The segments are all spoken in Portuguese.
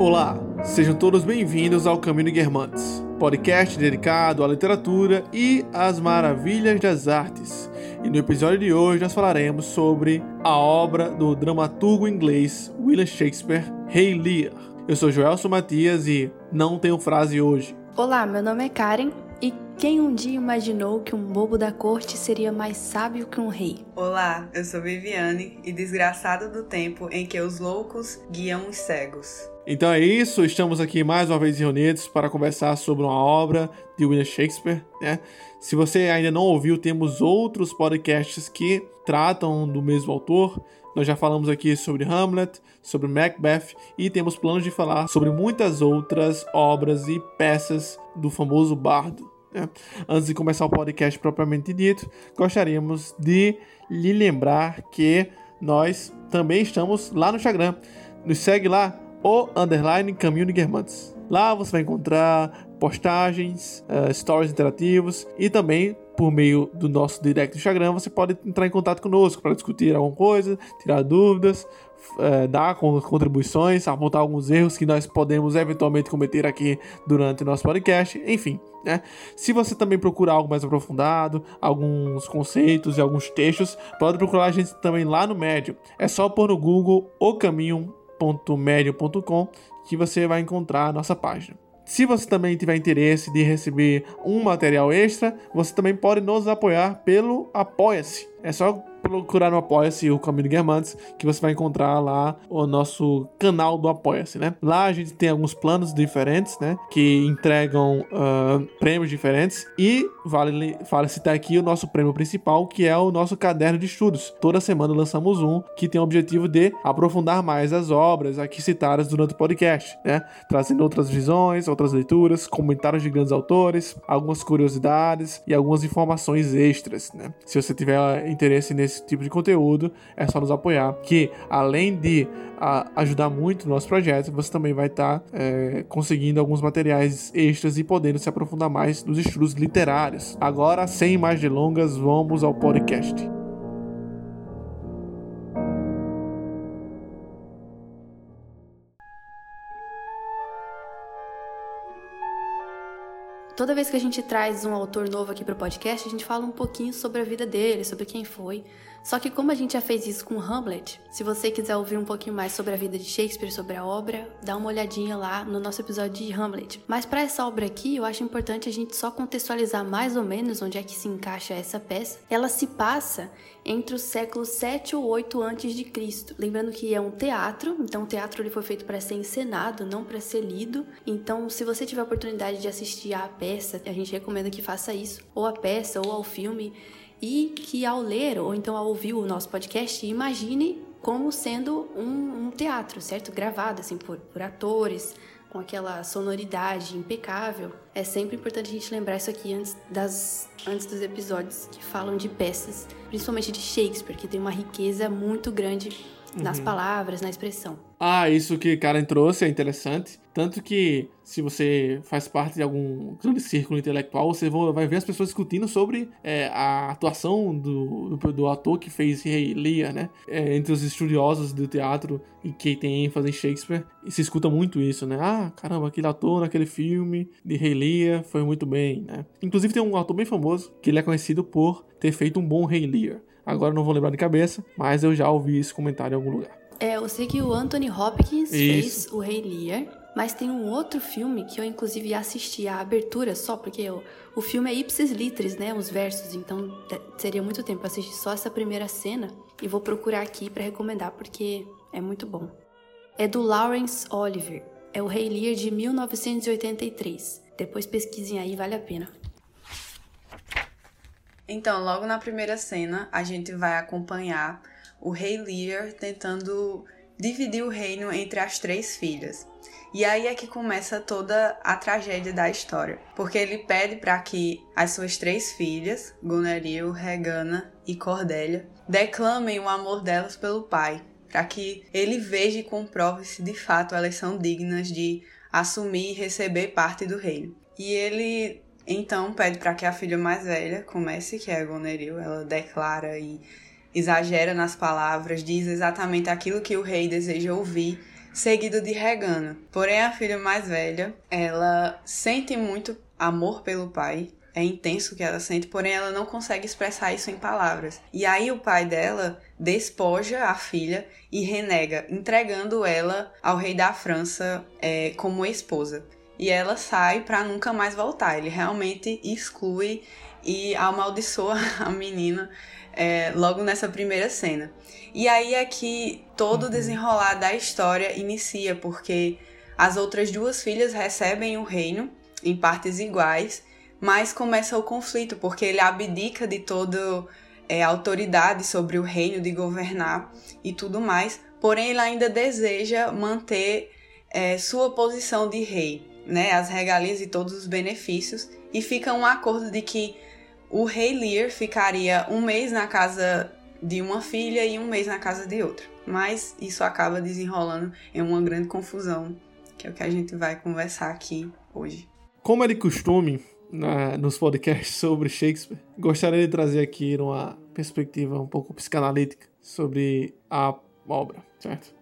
Olá, sejam todos bem-vindos ao Caminho Guermantes, podcast dedicado à literatura e às maravilhas das artes. E no episódio de hoje nós falaremos sobre a obra do dramaturgo inglês William Shakespeare, Rei Lear. Eu sou Joelson Matias e não tenho frase hoje. Olá, meu nome é Karen e quem um dia imaginou que um bobo da corte seria mais sábio que um rei? Olá, eu sou Viviane e desgraçada do tempo em que os loucos guiam os cegos. Então é isso, estamos aqui mais uma vez reunidos para conversar sobre uma obra de William Shakespeare. Né? Se você ainda não ouviu, temos outros podcasts que tratam do mesmo autor. Nós já falamos aqui sobre Hamlet, sobre Macbeth e temos planos de falar sobre muitas outras obras e peças do famoso bardo. Né? Antes de começar o podcast propriamente dito, gostaríamos de lhe lembrar que nós também estamos lá no Instagram. Nos segue lá, o underline Caminho de Guermantes. Lá você vai encontrar postagens, uh, stories interativos e também por meio do nosso direct do Instagram você pode entrar em contato conosco para discutir alguma coisa, tirar dúvidas, uh, dar contribuições, apontar alguns erros que nós podemos eventualmente cometer aqui durante o nosso podcast, enfim. Né? Se você também procurar algo mais aprofundado, alguns conceitos e alguns textos, pode procurar a gente também lá no Médio. É só pôr no Google o caminho www.medium.com que você vai encontrar a nossa página. Se você também tiver interesse de receber um material extra, você também pode nos apoiar pelo Apoia-se. É só procurar no Apoia-se o Caminho de Guermantes, que você vai encontrar lá o nosso canal do Apoia-se, né? Lá a gente tem alguns planos diferentes, né? Que entregam uh, prêmios diferentes e vale, vale citar aqui o nosso prêmio principal, que é o nosso caderno de estudos. Toda semana lançamos um que tem o objetivo de aprofundar mais as obras aqui citadas durante o podcast, né? Trazendo outras visões, outras leituras, comentários de grandes autores, algumas curiosidades e algumas informações extras, né? Se você tiver interesse nesse esse tipo de conteúdo, é só nos apoiar. Que além de a, ajudar muito no nosso projeto, você também vai estar tá, é, conseguindo alguns materiais extras e podendo se aprofundar mais nos estudos literários. Agora, sem mais delongas, vamos ao podcast. Toda vez que a gente traz um autor novo aqui para o podcast, a gente fala um pouquinho sobre a vida dele, sobre quem foi. Só que como a gente já fez isso com Hamlet, se você quiser ouvir um pouquinho mais sobre a vida de Shakespeare, sobre a obra, dá uma olhadinha lá no nosso episódio de Hamlet. Mas para essa obra aqui, eu acho importante a gente só contextualizar mais ou menos onde é que se encaixa essa peça. Ela se passa entre os séculos 7 ou 8 antes de Cristo. Lembrando que é um teatro, então o teatro ele foi feito para ser encenado, não para ser lido. Então, se você tiver a oportunidade de assistir à peça, a gente recomenda que faça isso, ou a peça ou ao filme e que ao ler ou então ao ouvir o nosso podcast, imagine como sendo um, um teatro, certo? Gravado assim por, por atores, com aquela sonoridade impecável. É sempre importante a gente lembrar isso aqui antes, das, antes dos episódios que falam de peças, principalmente de Shakespeare, que tem uma riqueza muito grande nas uhum. palavras, na expressão. Ah, isso que Karen trouxe é interessante. Tanto que, se você faz parte de algum grande círculo intelectual, você vai ver as pessoas discutindo sobre é, a atuação do, do, do, ator que fez Rei Lear, né? É, entre os estudiosos do teatro e que tem ênfase em Shakespeare. Se escuta muito isso, né? Ah, caramba, aquele ator naquele filme de Rei Lear foi muito bem, né? Inclusive tem um ator bem famoso que ele é conhecido por ter feito um bom Rei Lear. Agora não vou lembrar de cabeça, mas eu já ouvi esse comentário em algum lugar. É, eu sei que o Anthony Hopkins Isso. fez o Rei Lear, mas tem um outro filme que eu inclusive assisti a abertura só, porque eu, o filme é ipsis litteris, né, os versos, então é, seria muito tempo assistir só essa primeira cena e vou procurar aqui para recomendar porque é muito bom. É do Lawrence Oliver, é o Rei Lear de 1983. Depois pesquisem aí, vale a pena. Então, logo na primeira cena, a gente vai acompanhar o rei Lear tentando dividir o reino entre as três filhas. E aí é que começa toda a tragédia da história, porque ele pede para que as suas três filhas, Goneril, Regana e Cordélia, declamem o amor delas pelo pai, para que ele veja e comprove se de fato elas são dignas de assumir e receber parte do reino. E ele então pede para que a filha mais velha comece, que é a Goneril, ela declara e exagera nas palavras, diz exatamente aquilo que o rei deseja ouvir, seguido de Regana. Porém, a filha mais velha, ela sente muito amor pelo pai, é intenso o que ela sente, porém ela não consegue expressar isso em palavras. E aí o pai dela despoja a filha e renega, entregando ela ao rei da França é, como esposa. E ela sai para nunca mais voltar. Ele realmente exclui e amaldiçoa a menina é, logo nessa primeira cena. E aí é que todo o uhum. desenrolar da história inicia, porque as outras duas filhas recebem o reino em partes iguais, mas começa o conflito, porque ele abdica de toda é, autoridade sobre o reino, de governar e tudo mais, porém ele ainda deseja manter é, sua posição de rei, né, as regalias e todos os benefícios, e fica um acordo de que o rei Lear ficaria um mês na casa de uma filha e um mês na casa de outra. Mas isso acaba desenrolando em uma grande confusão, que é o que a gente vai conversar aqui hoje. Como é de costume na, nos podcasts sobre Shakespeare, gostaria de trazer aqui uma perspectiva um pouco psicanalítica sobre a obra, certo?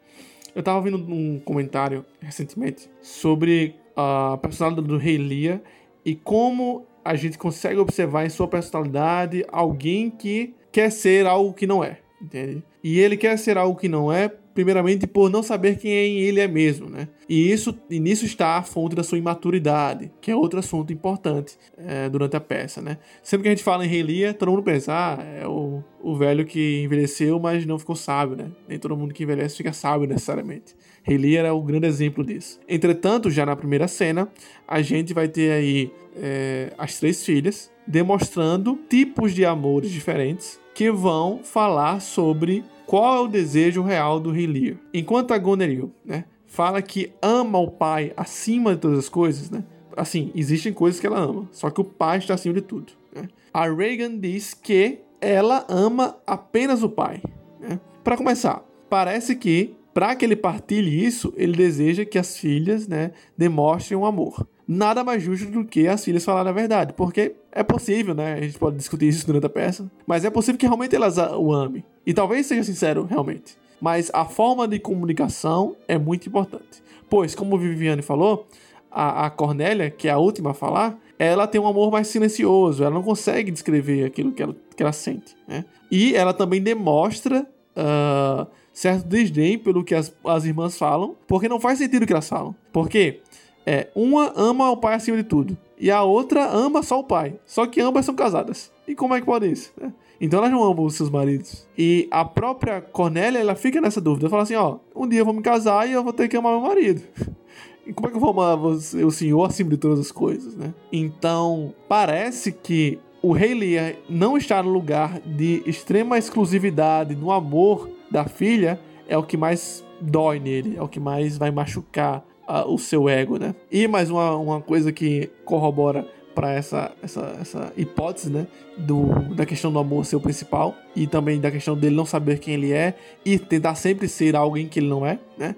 Eu estava ouvindo um comentário recentemente sobre a personalidade do rei Lear e como a gente consegue observar em sua personalidade alguém que quer ser algo que não é, entende? E ele quer ser algo que não é, primeiramente por não saber quem ele é mesmo, né? E isso e nisso está a fonte da sua imaturidade, que é outro assunto importante é, durante a peça, né? Sempre que a gente fala em Rei Lear, todo mundo pensa, ah, é o, o velho que envelheceu, mas não ficou sábio, né? Nem todo mundo que envelhece fica sábio necessariamente. Rei Lear é o grande exemplo disso. Entretanto, já na primeira cena, a gente vai ter aí é, as três filhas demonstrando tipos de amores diferentes que vão falar sobre qual é o desejo real do Rei Lear. Enquanto a Goneril, né, fala que ama o pai acima de todas as coisas, né? Assim, existem coisas que ela ama, só que o pai está acima de tudo. Né? A Reagan diz que ela ama apenas o pai. Né? Para começar, parece que para que ele partilhe isso, ele deseja que as filhas, né, demonstrem um amor. Nada mais justo do que as filhas falarem a verdade, porque é possível, né? A gente pode discutir isso durante a peça, mas é possível que realmente elas o amem. E talvez seja sincero, realmente. Mas a forma de comunicação é muito importante. Pois, como Viviane falou, a, a Cornélia, que é a última a falar, ela tem um amor mais silencioso, ela não consegue descrever aquilo que ela, que ela sente. Né? E ela também demonstra uh, certo desdém pelo que as, as irmãs falam, porque não faz sentido o que elas falam. Porque é, uma ama o pai acima de tudo e a outra ama só o pai. Só que ambas são casadas. E como é que pode isso? Né? Então elas não amam os seus maridos. E a própria Cornélia, ela fica nessa dúvida. Ela fala assim, ó, um dia eu vou me casar e eu vou ter que amar meu marido. E como é que eu vou amar você, o senhor acima de todas as coisas, né? Então, parece que o rei Lear não está no lugar de extrema exclusividade no amor da filha é o que mais dói nele, é o que mais vai machucar uh, o seu ego, né? E mais uma, uma coisa que corrobora para essa, essa, essa hipótese, né? Do, da questão do amor ser o principal e também da questão dele não saber quem ele é e tentar sempre ser alguém que ele não é, né?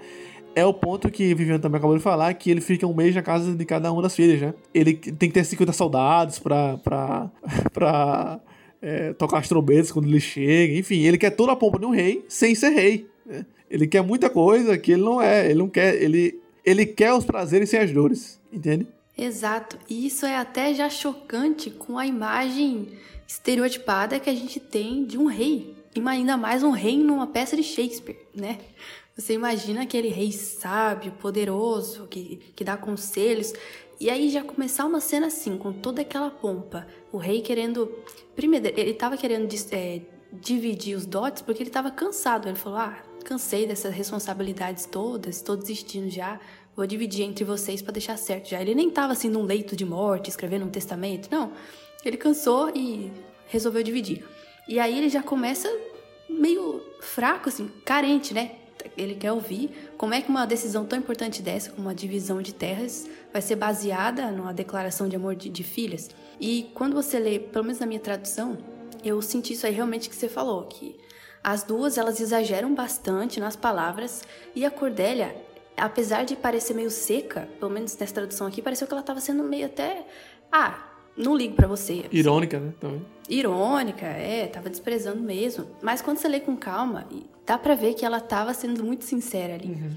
É o ponto que Viviane também acabou de falar, que ele fica um mês na casa de cada uma das filhas, né? Ele tem que ter 50 soldados pra, pra, pra é, tocar as trombetas quando ele chega, enfim, ele quer toda a pompa de um rei sem ser rei. Né? Ele quer muita coisa que ele não é, ele não quer, ele, ele quer os prazeres sem as dores, entende? Exato, e isso é até já chocante com a imagem estereotipada que a gente tem de um rei, e ainda mais um rei numa peça de Shakespeare, né? Você imagina aquele rei sábio, poderoso, que, que dá conselhos, e aí já começar uma cena assim, com toda aquela pompa. O rei querendo. Primeiro, ele tava querendo é, dividir os dotes porque ele tava cansado. Ele falou: Ah, cansei dessas responsabilidades todas, tô desistindo já. Vou dividir entre vocês para deixar certo já. Ele nem tava assim num leito de morte, escrevendo um testamento. Não. Ele cansou e resolveu dividir. E aí ele já começa meio fraco, assim, carente, né? Ele quer ouvir como é que uma decisão tão importante dessa, como uma divisão de terras, vai ser baseada numa declaração de amor de, de filhas. E quando você lê, pelo menos na minha tradução, eu senti isso aí realmente que você falou, que as duas elas exageram bastante nas palavras e a Cordélia, apesar de parecer meio seca, pelo menos nessa tradução aqui, pareceu que ela estava sendo meio até ah, não ligo para você. Irônica, né? Também. Irônica, é, tava desprezando mesmo. Mas quando você lê com calma, dá para ver que ela tava sendo muito sincera ali. Uhum.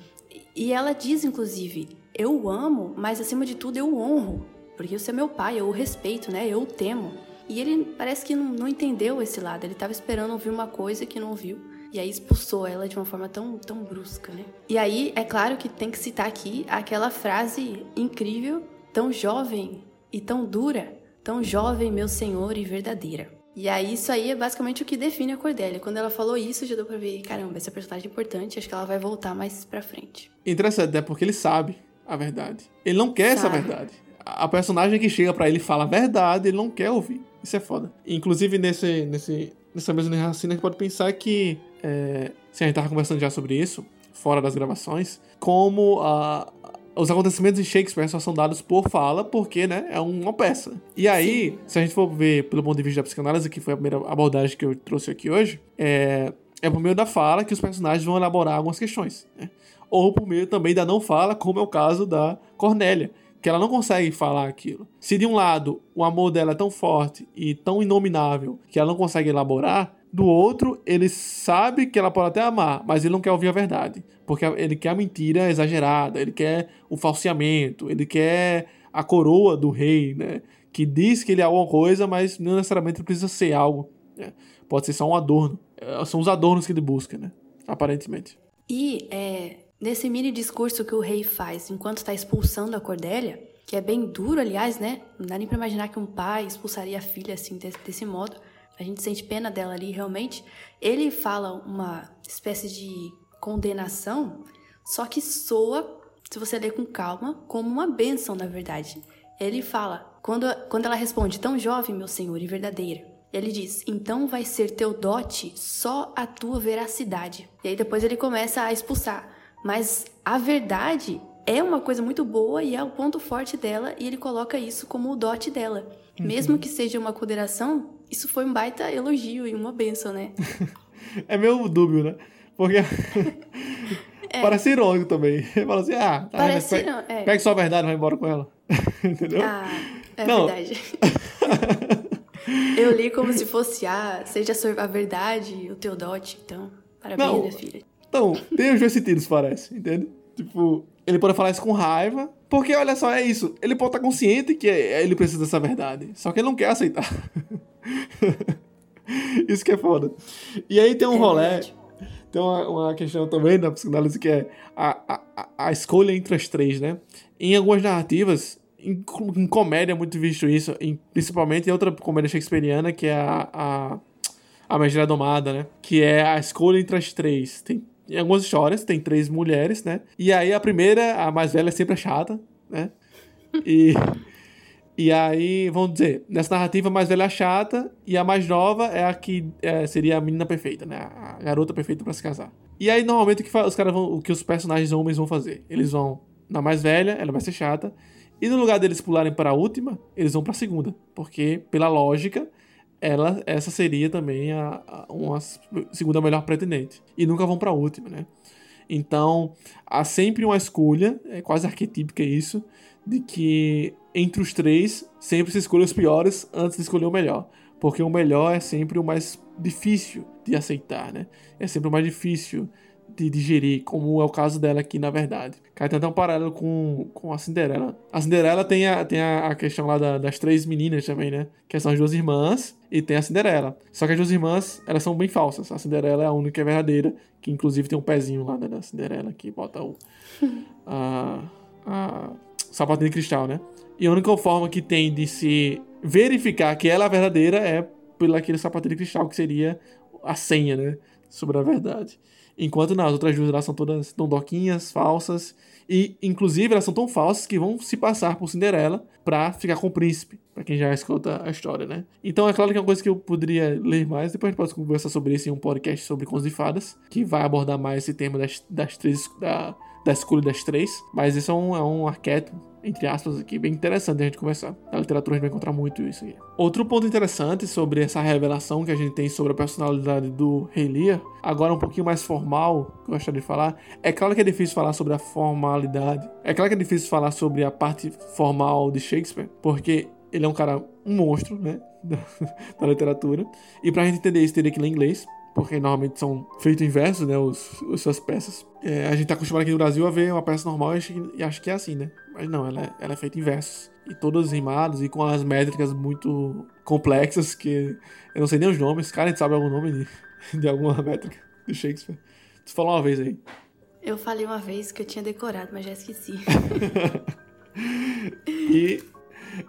E ela diz, inclusive, eu o amo, mas acima de tudo eu o honro, porque você é meu pai, eu o respeito, né? Eu o temo. E ele parece que não, não entendeu esse lado, ele estava esperando ouvir uma coisa que não ouviu. E aí expulsou ela de uma forma tão, tão brusca, né? E aí, é claro que tem que citar aqui aquela frase incrível, tão jovem e tão dura, tão jovem, meu senhor e verdadeira. E aí, isso aí é basicamente o que define a Cordélia. Quando ela falou isso, já deu pra ver, caramba, essa personagem é importante, acho que ela vai voltar mais pra frente. Interessante, é porque ele sabe a verdade. Ele não quer sabe. essa verdade. A personagem que chega para ele fala a verdade, ele não quer ouvir. Isso é foda. Inclusive, nesse, nesse, nessa mesma raciocínio, a gente pode pensar que. É, se a gente tava conversando já sobre isso, fora das gravações, como a, os acontecimentos de Shakespeare só são dados por fala, porque, né, é uma peça. E aí, Sim. se a gente for ver pelo ponto de vista da psicanálise, que foi a primeira abordagem que eu trouxe aqui hoje, é, é por meio da fala que os personagens vão elaborar algumas questões, né? Ou por meio também da não fala, como é o caso da Cornélia, que ela não consegue falar aquilo. Se de um lado o amor dela é tão forte e tão inominável que ela não consegue elaborar, do outro ele sabe que ela pode até amar, mas ele não quer ouvir a verdade, porque ele quer a mentira exagerada, ele quer o falseamento, ele quer a coroa do rei, né? Que diz que ele é alguma coisa, mas não necessariamente precisa ser algo. Né? Pode ser só um adorno. É, são os adornos que ele busca, né? Aparentemente. E é, Nesse mini discurso que o rei faz enquanto está expulsando a Cordélia, que é bem duro, aliás, né? Não dá nem pra imaginar que um pai expulsaria a filha assim, desse, desse modo. A gente sente pena dela ali, realmente. Ele fala uma espécie de condenação, só que soa, se você ler com calma, como uma bênção, na verdade. Ele fala, quando, quando ela responde, tão jovem, meu senhor, e verdadeira. Ele diz: Então vai ser teu dote só a tua veracidade. E aí depois ele começa a expulsar. Mas a verdade é uma coisa muito boa e é o ponto forte dela, e ele coloca isso como o dote dela. Uhum. Mesmo que seja uma consideração, isso foi um baita elogio e uma benção, né? é meio dúbio, né? Porque. é. Parece irônico também. Fala assim, ah, tá, Parece pega, não, é. pega só a verdade e vai embora com ela. Entendeu? Ah, é não. verdade. Eu li como se fosse, ah, seja a verdade o teu dote, então. Parabéns, não. minha filha. Então, tem os dois sentidos, parece, entende? Tipo, ele pode falar isso com raiva, porque olha só, é isso. Ele pode estar consciente que ele precisa dessa verdade, só que ele não quer aceitar. isso que é foda. E aí tem um é rolê. Verdade. Tem uma, uma, questão também da psicanálise que é a, a, a escolha entre as três, né? Em algumas narrativas, em, em comédia é muito visto isso, em, principalmente em outra comédia shakespeariana, que é a, a, a Megera Domada, né? Que é a escolha entre as três. Tem em algumas histórias tem três mulheres, né? E aí a primeira, a mais velha, sempre é chata, né? E, e aí, vamos dizer, nessa narrativa a mais velha é chata e a mais nova é a que é, seria a menina perfeita, né? A garota perfeita para se casar. E aí, normalmente, o que os caras vão, o que os personagens homens vão fazer? Eles vão na mais velha, ela vai ser chata, e no lugar deles pularem para a última, eles vão para a segunda, porque pela lógica ela, essa seria também a, a, uma segunda melhor pretendente. E nunca vão para a última, né? Então, há sempre uma escolha, é quase arquetípica isso, de que entre os três sempre se escolhe os piores antes de escolher o melhor. Porque o melhor é sempre o mais difícil de aceitar, né? É sempre o mais difícil de digerir, como é o caso dela aqui, na verdade. Cai tanto um paralelo com, com a Cinderela. A Cinderela tem a, tem a, questão lá da, das três meninas também, né? Que são as duas irmãs e tem a Cinderela. Só que as duas irmãs, elas são bem falsas. A Cinderela é a única que é verdadeira, que inclusive tem um pezinho lá né, da Cinderela que bota o. a, a sapatinho de cristal, né? E a única forma que tem de se verificar que ela é verdadeira é pelo aquele sapatinho de cristal que seria a senha, né? Sobre a verdade. Enquanto nas outras duas elas são todas dondoquinhas, falsas. E, inclusive, elas são tão falsas que vão se passar por Cinderela pra ficar com o príncipe. Pra quem já escuta a história, né? Então, é claro que é uma coisa que eu poderia ler mais. Depois a gente pode conversar sobre isso em um podcast sobre contos de fadas. Que vai abordar mais esse tema das, das três... Da, da escolha das três. Mas isso é um, é um arquétipo entre aspas, aqui, bem interessante a gente conversar. Na literatura a gente vai encontrar muito isso aqui. Outro ponto interessante sobre essa revelação que a gente tem sobre a personalidade do Rei Lear, agora um pouquinho mais formal, que eu gostaria de falar, é claro que é difícil falar sobre a formalidade, é claro que é difícil falar sobre a parte formal de Shakespeare, porque ele é um cara, um monstro, né, da, da literatura, e pra gente entender isso teria que ler inglês, porque normalmente são feitos em versos, né, os, as suas peças. É, a gente tá acostumado aqui no Brasil a ver uma peça normal e acho que é assim, né? Mas não, ela, é, ela é feita em versos. E todas rimadas e com as métricas muito complexas que eu não sei nem os nomes. Cara, a gente sabe algum nome de, de alguma métrica do Shakespeare. Tu falou uma vez aí. Eu falei uma vez que eu tinha decorado, mas já esqueci. e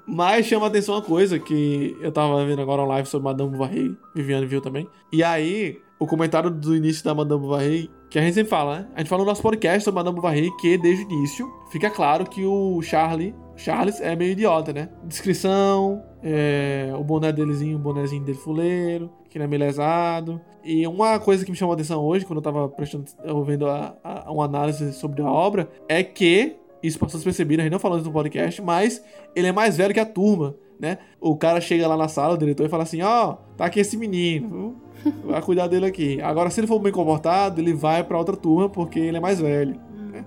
mas chama atenção uma coisa que eu tava vendo agora live sobre Madame Bovary, Viviane viu também. E aí, o comentário do início da Madame Bovary, que a gente sempre fala, né? A gente fala no nosso podcast sobre Madame Bovary que desde o início fica claro que o Charlie, Charles é meio idiota, né? Descrição, é, o boné delezinho, o bonézinho dele fuleiro, que não é meio lesado. E uma coisa que me chamou a atenção hoje, quando eu tava prestando, vendo a, a, uma análise sobre a obra, é que isso passou despercebido, a gente não falou isso no podcast, mas ele é mais velho que a turma, né? O cara chega lá na sala, o diretor, e fala assim: Ó, oh, tá aqui esse menino, vai cuidar dele aqui. Agora, se ele for bem comportado, ele vai para outra turma porque ele é mais velho. Né?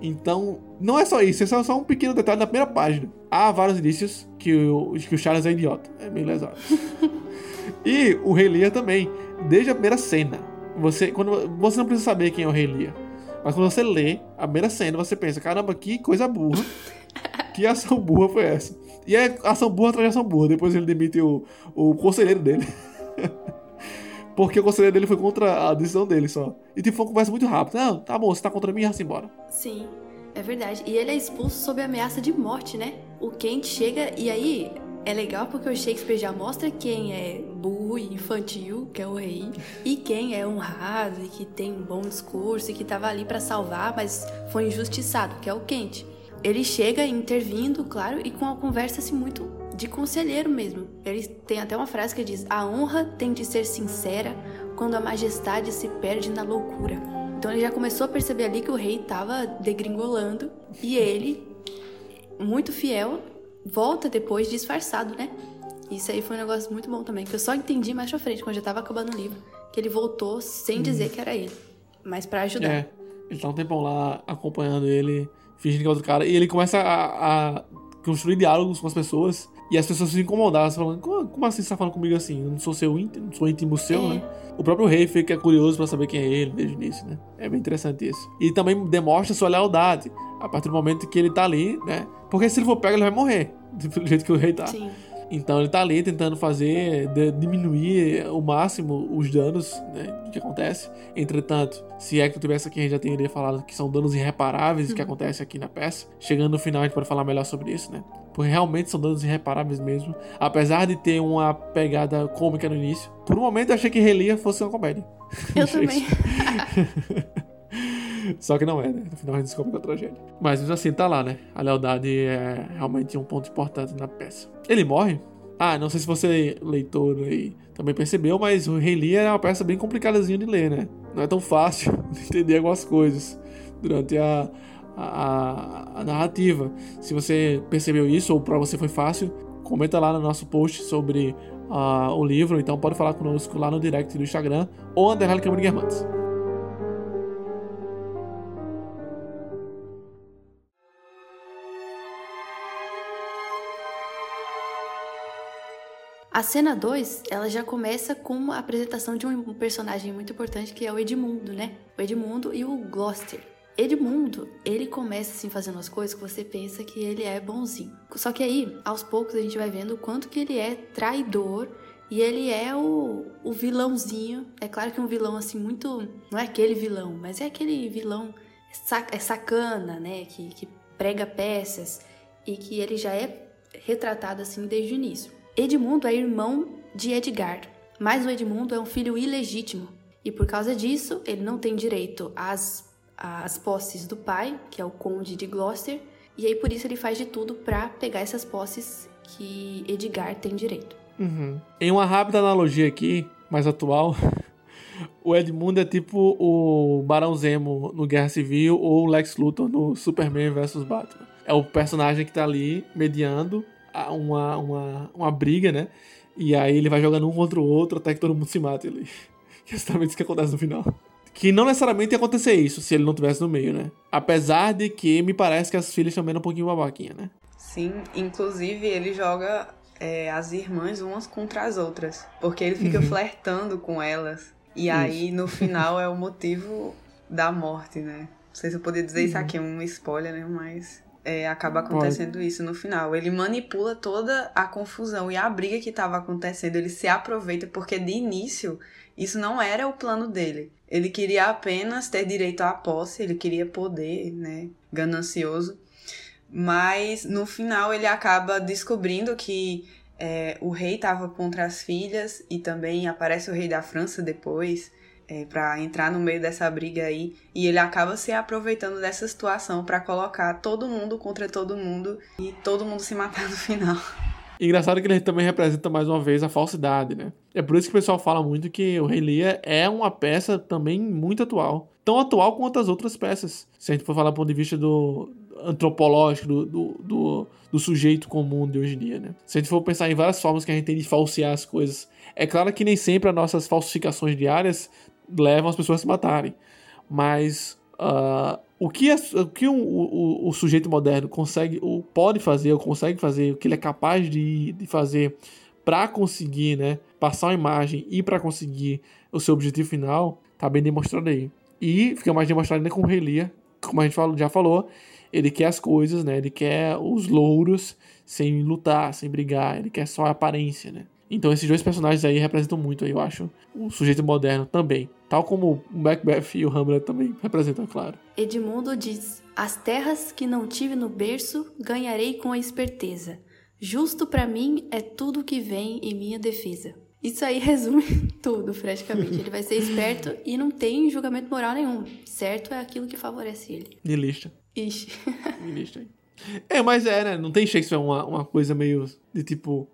Então, não é só isso, é só um pequeno detalhe na primeira página. Há vários indícios que o, que o Charles é idiota, é meio lesado. e o Rei Lear também, desde a primeira cena. Você, quando, você não precisa saber quem é o Rei Lear. Mas quando você lê a primeira cena, você pensa, caramba, que coisa burra. que ação burra foi essa? E é ação burra atrás de ação burra. Depois ele demite o, o conselheiro dele. Porque o conselheiro dele foi contra a decisão dele só. E tipo, foi uma conversa muito rápida. Não, tá bom, você tá contra mim, já se embora. Sim, é verdade. E ele é expulso sob ameaça de morte, né? O Kent chega e aí é legal porque o Shakespeare já mostra quem é burro e infantil, que é o rei, e quem é honrado e que tem um bom discurso e que estava ali para salvar, mas foi injustiçado, que é o Kent. Ele chega intervindo, claro, e com uma conversa assim muito de conselheiro mesmo. Ele tem até uma frase que diz: "A honra tem de ser sincera quando a majestade se perde na loucura". Então ele já começou a perceber ali que o rei estava degringolando e ele, muito fiel, volta depois disfarçado, né? Isso aí foi um negócio muito bom também, que eu só entendi mais pra frente, quando já tava acabando o livro, que ele voltou sem dizer hum. que era ele, mas para ajudar. É, ele tá um tempão lá acompanhando ele, fingindo que é outro cara, e ele começa a, a construir diálogos com as pessoas, e as pessoas se incomodaram, falando, como, assim você tá falando comigo assim? Eu não sou seu íntimo, não sou íntimo seu, é. né? O próprio rei fica curioso para saber quem é ele desde o início, né? É bem interessante isso. E também demonstra sua lealdade a partir do momento que ele tá ali, né? Porque se ele for pego, ele vai morrer, do jeito que o rei tá. Sim. Então ele tá ali tentando fazer, de, diminuir o máximo os danos né, que acontece. Entretanto, se é que eu tivesse aqui, a gente já teria falado que são danos irreparáveis uhum. que acontecem aqui na peça. Chegando no final, a gente pode falar melhor sobre isso, né? Porque realmente são danos irreparáveis mesmo. Apesar de ter uma pegada cômica no início. Por um momento eu achei que Relia fosse uma comédia. Eu também. Só que não é, né? No final a gente descobre que é tragédia. Mas assim, tá lá, né? A lealdade é realmente um ponto importante na peça. Ele morre? Ah, não sei se você, leitor, aí, também percebeu, mas o Rei Lear é uma peça bem complicadazinha de ler, né? Não é tão fácil de entender algumas coisas durante a, a, a, narrativa. Se você percebeu isso ou para você foi fácil, comenta lá no nosso post sobre uh, o livro. Então pode falar conosco lá no direct do Instagram ou Underline Câmara de Guermantes. A cena 2, ela já começa com a apresentação de um personagem muito importante que é o Edmundo, né? O Edmundo e o Gloucester. Edmundo, ele começa assim fazendo as coisas que você pensa que ele é bonzinho. Só que aí, aos poucos, a gente vai vendo o quanto que ele é traidor e ele é o, o vilãozinho. É claro que um vilão assim muito. Não é aquele vilão, mas é aquele vilão sac, é sacana, né? Que, que prega peças e que ele já é retratado assim desde o início. Edmundo é irmão de Edgar, mas o Edmundo é um filho ilegítimo e por causa disso ele não tem direito às, às posses do pai, que é o conde de Gloucester, e aí por isso ele faz de tudo para pegar essas posses que Edgar tem direito. Uhum. Em uma rápida analogia aqui, mais atual, o Edmundo é tipo o Barão Zemo no Guerra Civil ou o Lex Luthor no Superman vs Batman. É o personagem que tá ali mediando uma, uma, uma briga, né? E aí ele vai jogando um contra o outro até que todo mundo se mate ali. Que é exatamente isso que acontece no final. Que não necessariamente ia acontecer isso se ele não tivesse no meio, né? Apesar de que me parece que as filhas também eram um pouquinho babaquinha, né? Sim, inclusive ele joga é, as irmãs umas contra as outras. Porque ele fica uhum. flertando com elas. E isso. aí, no final, é o motivo da morte, né? Não sei se eu poderia dizer uhum. isso aqui, é um spoiler, né? Mas é, acaba acontecendo Pode. isso no final. Ele manipula toda a confusão e a briga que estava acontecendo. Ele se aproveita, porque de início, isso não era o plano dele. Ele queria apenas ter direito à posse, ele queria poder, né? Ganancioso. Mas no final ele acaba descobrindo que é, o rei estava contra as filhas e também aparece o rei da França depois é, para entrar no meio dessa briga aí e ele acaba se aproveitando dessa situação para colocar todo mundo contra todo mundo e todo mundo se matar no final. Engraçado que ele também representa mais uma vez a falsidade, né? É por isso que o pessoal fala muito que o Rei Lear é uma peça também muito atual. Tão atual quanto as outras peças. Se a gente for falar do ponto de vista do antropológico, do, do, do, do sujeito comum de hoje em dia, né? Se a gente for pensar em várias formas que a gente tem de falsear as coisas. É claro que nem sempre as nossas falsificações diárias levam as pessoas a se matarem. Mas uh, o que, é, o, que o, o, sujeito moderno consegue, ou pode fazer, ou consegue fazer, o que ele é capaz de, de fazer para conseguir né, passar uma imagem e para conseguir o seu objetivo final, tá bem demonstrado aí. E fica mais demonstrado ainda com o Relia, como a gente já falou, ele quer as coisas, né? Ele quer os louros sem lutar, sem brigar, ele quer só a aparência, né? Então esses dois personagens aí representam muito, eu acho, o sujeito moderno também. Tal como o Macbeth e o Hamlet também representam, claro. Edmundo diz: As terras que não tive no berço ganharei com a esperteza. Justo para mim é tudo que vem em minha defesa. Isso aí resume tudo, praticamente. Ele vai ser esperto e não tem julgamento moral nenhum. Certo é aquilo que favorece ele. De lista. Ixi. De lista aí. É, mas é, né? Não tem Shakespeare uma, uma coisa meio de tipo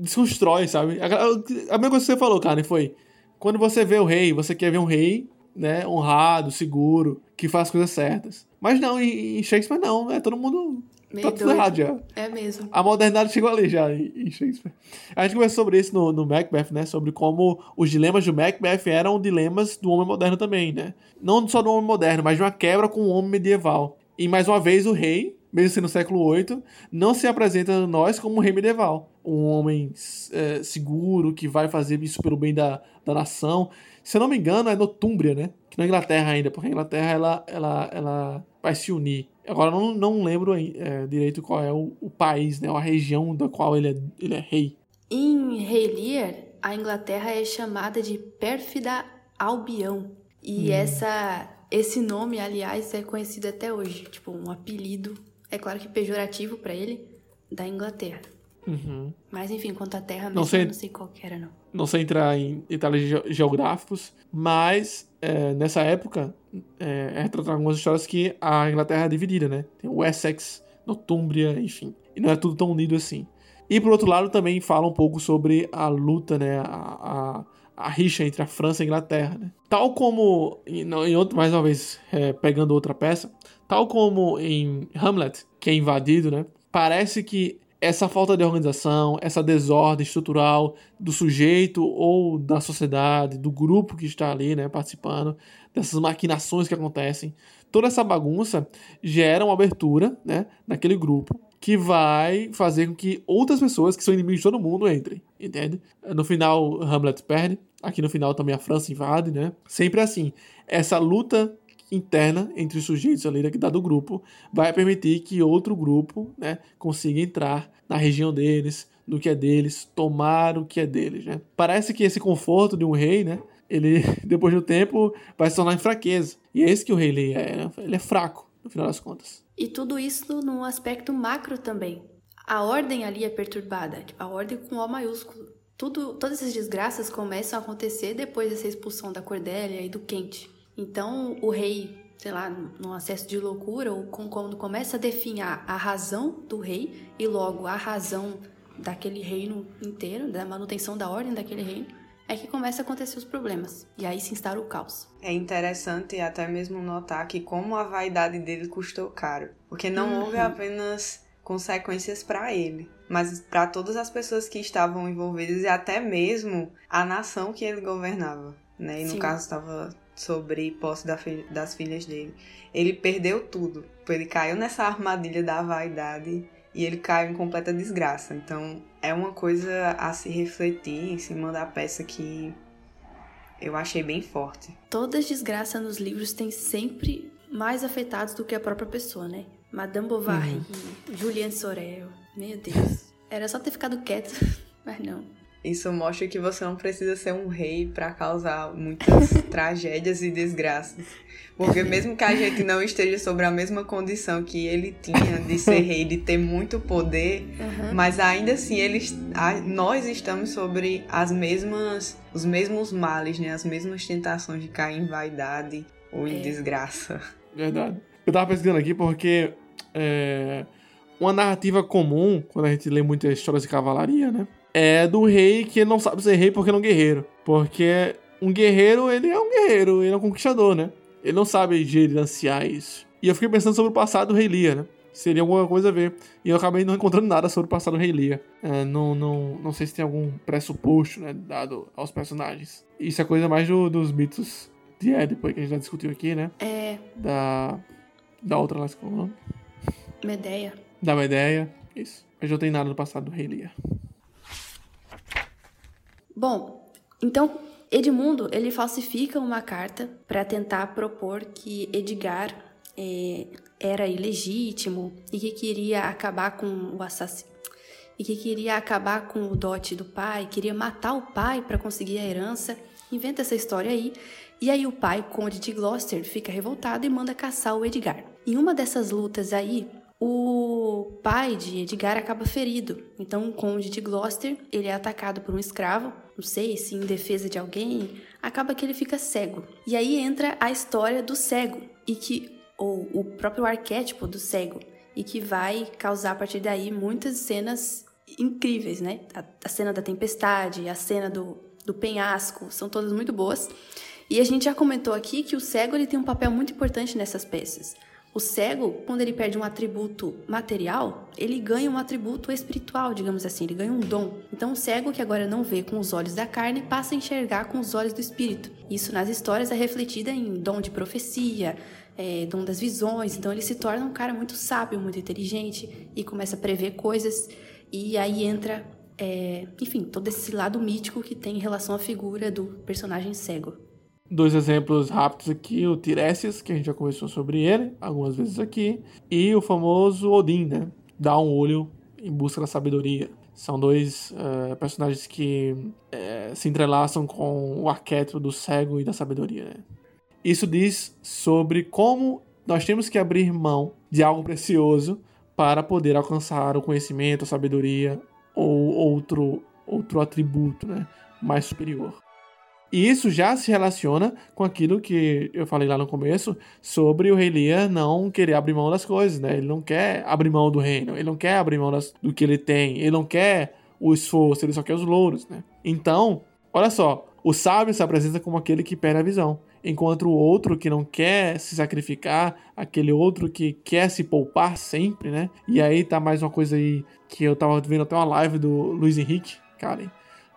desconstrói, sabe? A, a, a mesma coisa que você falou, cara, foi quando você vê o rei, você quer ver um rei, né, honrado, seguro, que faz coisas certas. Mas não, em, Shakespeare não, é todo mundo Meio tá tudo errado já. É mesmo. A modernidade chegou ali já em Shakespeare. A gente conversou sobre isso no, no Macbeth, né? Sobre como os dilemas do Macbeth eram dilemas do homem moderno também, né? Não só do homem moderno, mas de uma quebra com o homem medieval. E mais uma vez o rei, mesmo sendo no século VIII, não se apresenta a nós como um rei medieval um homem é, seguro que vai fazer isso pelo bem da, da nação. Se eu não me engano, é Nortúmbria, né? Que na Inglaterra ainda, porque a Inglaterra ela, ela, ela vai se unir. Agora não, não lembro é, direito qual é o, o, país, né? Ou a região da qual ele é, ele é rei. Em Rei Lear, a Inglaterra é chamada de Pérfida Albião. E hum. essa, esse nome, aliás, é conhecido até hoje. Tipo, um apelido, é claro que pejorativo para ele, da Inglaterra. Uhum. Mas enfim, quanto à Terra, não sei, não sei qual que era, não. Não sei entrar em detalhes geográficos, mas é, nessa época é, é retratado algumas histórias que a Inglaterra é dividida, né? Tem o Essex, Nortúmbria, enfim. E não é tudo tão unido assim. E por outro lado também fala um pouco sobre a luta, né? A, a, a rixa entre a França e a Inglaterra, né? Tal como, em, em outro, mais uma vez, é, pegando outra peça, tal como em Hamlet, que é invadido, né? Parece que essa falta de organização, essa desordem estrutural do sujeito ou da sociedade, do grupo que está ali, né, participando, dessas maquinações que acontecem, toda essa bagunça gera uma abertura, né, naquele grupo que vai fazer com que outras pessoas que são inimigos de todo mundo entrem, entende? No final Hamlet perde, aqui no final também a França invade, né? Sempre assim. Essa luta interna entre os sujeitos ali do grupo vai permitir que outro grupo né, consiga entrar na região deles, no que é deles, tomar o que é deles. Né? Parece que esse conforto de um rei, né, ele depois do tempo vai se tornar em fraqueza. E é isso que o rei é, né? ele é fraco, no final das contas. E tudo isso num aspecto macro também. A ordem ali é perturbada, a ordem com O maiúsculo. Tudo, todas essas desgraças começam a acontecer depois dessa expulsão da Cordélia e do Quente. Então o rei, sei lá, num acesso de loucura, ou quando começa a definhar a razão do rei e logo a razão daquele reino inteiro, da manutenção da ordem daquele reino, é que começa a acontecer os problemas. E aí se instala o caos. É interessante até mesmo notar que como a vaidade dele custou caro. Porque não uhum. houve apenas consequências para ele, mas para todas as pessoas que estavam envolvidas e até mesmo a nação que ele governava. Né? E no Sim. caso estava sobre posse da das filhas dele. Ele perdeu tudo. Ele caiu nessa armadilha da vaidade e ele caiu em completa desgraça. Então é uma coisa a se refletir em cima da peça que eu achei bem forte. Todas as desgraças nos livros têm sempre mais afetados do que a própria pessoa, né? Madame Bovary, uhum. Juliane Sorel, meu Deus. Era só ter ficado quieto, mas não. Isso mostra que você não precisa ser um rei para causar muitas tragédias e desgraças. Porque mesmo que a gente não esteja sobre a mesma condição que ele tinha de ser rei, de ter muito poder, uhum. mas ainda assim eles, nós estamos sobre as mesmas, os mesmos males, né? As mesmas tentações de cair em vaidade ou em é. desgraça. Verdade. Eu tava pesquisando aqui porque é, uma narrativa comum, quando a gente lê muitas histórias de cavalaria, né? É do rei que não sabe ser rei porque ele é um guerreiro. Porque um guerreiro, ele é um guerreiro, ele é um conquistador, né? Ele não sabe gerenciar isso. E eu fiquei pensando sobre o passado do rei Lear, né? Seria alguma coisa a ver. E eu acabei não encontrando nada sobre o passado do rei Lear. É, não, não, não sei se tem algum pressuposto, né? Dado aos personagens. Isso é coisa mais do, dos mitos de Édipo, que a gente já discutiu aqui, né? É. Da, da outra lá, qual é o nome? Medeia. Da Medeia, isso. Mas não tem nada do passado do rei Lear. Bom, então Edmundo ele falsifica uma carta para tentar propor que Edgar é, era ilegítimo e que queria acabar com o assassino e que queria acabar com o dote do pai, queria matar o pai para conseguir a herança. Inventa essa história aí. E aí o pai, conde de Gloucester, fica revoltado e manda caçar o Edgar. Em uma dessas lutas aí, o pai de Edgar acaba ferido. Então, o conde de Gloucester, ele é atacado por um escravo, não sei se em defesa de alguém, acaba que ele fica cego. E aí entra a história do cego e que ou o próprio arquétipo do cego e que vai causar a partir daí muitas cenas incríveis, né? A, a cena da tempestade, a cena do, do penhasco, são todas muito boas. E a gente já comentou aqui que o cego ele tem um papel muito importante nessas peças. O cego, quando ele perde um atributo material, ele ganha um atributo espiritual, digamos assim, ele ganha um dom. Então, o cego que agora não vê com os olhos da carne passa a enxergar com os olhos do espírito. Isso nas histórias é refletido em dom de profecia, é, dom das visões. Então, ele se torna um cara muito sábio, muito inteligente e começa a prever coisas. E aí entra, é, enfim, todo esse lado mítico que tem em relação à figura do personagem cego. Dois exemplos rápidos aqui, o Tiresias, que a gente já conversou sobre ele algumas vezes aqui, e o famoso Odin, né? Dá um olho em busca da sabedoria. São dois uh, personagens que uh, se entrelaçam com o arquétipo do cego e da sabedoria. Né? Isso diz sobre como nós temos que abrir mão de algo precioso para poder alcançar o conhecimento, a sabedoria ou outro, outro atributo né? mais superior. E isso já se relaciona com aquilo que eu falei lá no começo sobre o rei Lear não querer abrir mão das coisas, né? Ele não quer abrir mão do reino, ele não quer abrir mão das, do que ele tem, ele não quer o esforço, ele só quer os louros, né? Então, olha só, o sábio se apresenta como aquele que perde a visão, enquanto o outro que não quer se sacrificar, aquele outro que quer se poupar sempre, né? E aí tá mais uma coisa aí que eu tava vendo até uma live do Luiz Henrique, Karen,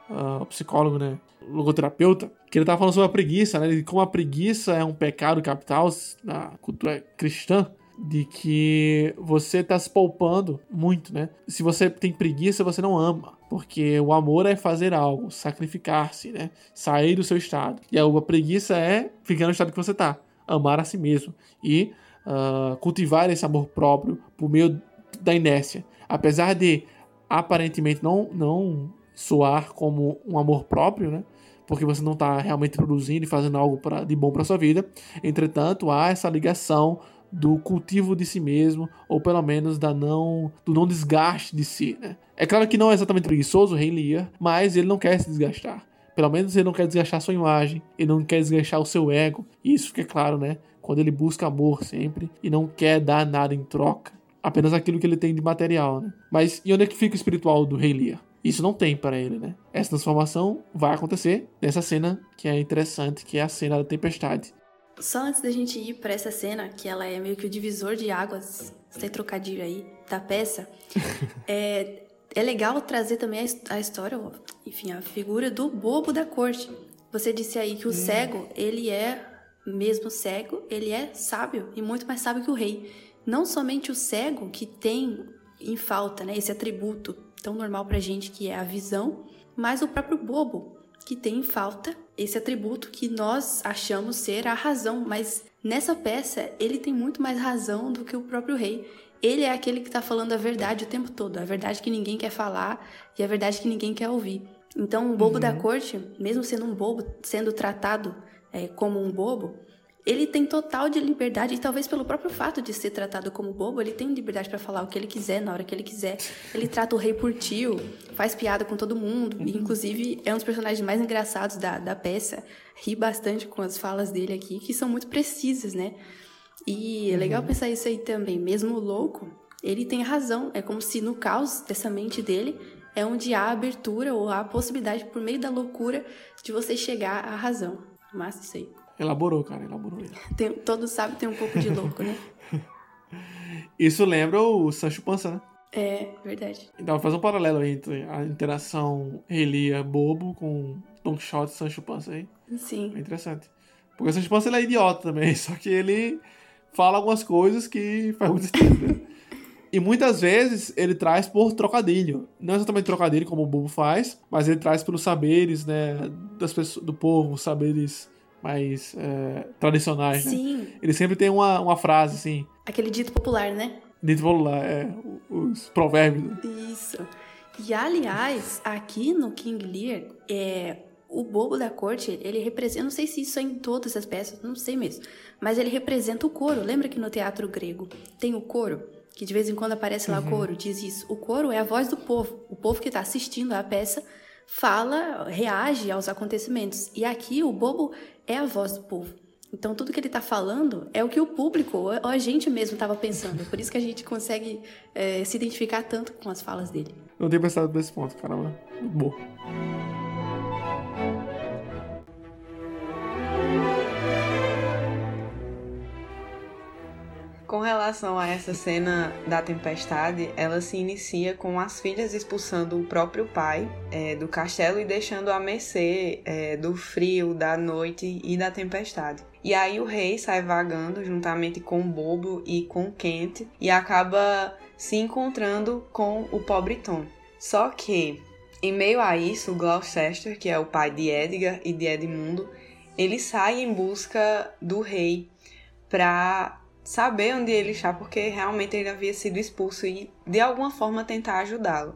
uh, psicólogo, né? Logoterapeuta, que ele tava falando sobre a preguiça, né? De como a preguiça é um pecado capital na cultura cristã, de que você está se poupando muito, né? Se você tem preguiça, você não ama, porque o amor é fazer algo, sacrificar-se, né? Sair do seu estado. E a preguiça é ficar no estado que você está, amar a si mesmo e uh, cultivar esse amor próprio por meio da inércia. Apesar de aparentemente não, não soar como um amor próprio, né? Porque você não está realmente produzindo e fazendo algo pra, de bom para sua vida. Entretanto, há essa ligação do cultivo de si mesmo, ou pelo menos da não, do não desgaste de si. Né? É claro que não é exatamente preguiçoso Rei Lear, mas ele não quer se desgastar. Pelo menos ele não quer desgastar sua imagem, ele não quer desgastar o seu ego. Isso fica claro, né? Quando ele busca amor sempre e não quer dar nada em troca, apenas aquilo que ele tem de material, né? Mas e onde é que fica o espiritual do Rei Lear? Isso não tem para ele, né? Essa transformação vai acontecer nessa cena que é interessante, que é a cena da tempestade. Só antes da gente ir para essa cena, que ela é meio que o divisor de águas, sem trocadilho aí, da peça, é, é legal trazer também a, história, enfim, a figura do bobo da corte. Você disse aí que o hum. cego, ele é, mesmo cego, ele é sábio e muito mais sábio que o rei. Não somente o cego que tem em falta né, esse atributo tão normal pra gente que é a visão, mas o próprio bobo. que tem em falta esse atributo que nós achamos ser a razão, mas nessa peça ele tem muito mais razão do que o próprio rei. Ele é aquele que está falando a verdade o tempo todo, a verdade que ninguém quer falar e a verdade que ninguém quer ouvir. Então, o bobo uhum. da corte, mesmo sendo um bobo, sendo tratado é, como um bobo, ele tem total de liberdade, e talvez pelo próprio fato de ser tratado como bobo, ele tem liberdade para falar o que ele quiser na hora que ele quiser. Ele trata o rei por tio, faz piada com todo mundo, e inclusive é um dos personagens mais engraçados da, da peça. Ri bastante com as falas dele aqui, que são muito precisas, né? E é legal uhum. pensar isso aí também. Mesmo louco, ele tem razão. É como se no caos dessa mente dele é onde há a abertura ou há a possibilidade, por meio da loucura, de você chegar à razão. Massa isso aí. Elaborou, cara, elaborou. Tem, todos sabem tem um pouco de louco, né? Isso lembra o Sancho Panza, né? É, verdade. Então, faz um paralelo entre a interação Relia bobo com Don Quixote e Sancho Panza aí. Sim. É interessante. Porque o Sancho Panza ele é idiota também, só que ele fala algumas coisas que faz muito sentido. Né? E muitas vezes ele traz por trocadilho. Não exatamente trocadilho como o Bobo faz, mas ele traz pelos saberes, né, das pessoas, do povo, saberes mais é, tradicionais, né? Sim. Né? Ele sempre tem uma, uma frase assim. Aquele dito popular, né? Dito popular, é. Os provérbios. Isso. E aliás, aqui no King Lear, é, o bobo da corte, ele representa, não sei se isso é em todas as peças, não sei mesmo, mas ele representa o coro. Lembra que no teatro grego tem o coro? que de vez em quando aparece lá uhum. coro, diz isso. O coro é a voz do povo. O povo que está assistindo à peça fala, reage aos acontecimentos. E aqui o bobo é a voz do povo. Então tudo que ele está falando é o que o público ou a gente mesmo estava pensando. Por isso que a gente consegue é, se identificar tanto com as falas dele. Não tenho pensado nesse ponto, caramba. Bom. Com relação a essa cena da tempestade, ela se inicia com as filhas expulsando o próprio pai é, do castelo e deixando a mercê é, do frio, da noite e da tempestade. E aí o rei sai vagando juntamente com o Bobo e com Kent e acaba se encontrando com o pobre Tom. Só que, em meio a isso, Gloucester, que é o pai de Edgar e de Edmundo, ele sai em busca do rei para saber onde ele está, porque realmente ele havia sido expulso e de alguma forma tentar ajudá-lo.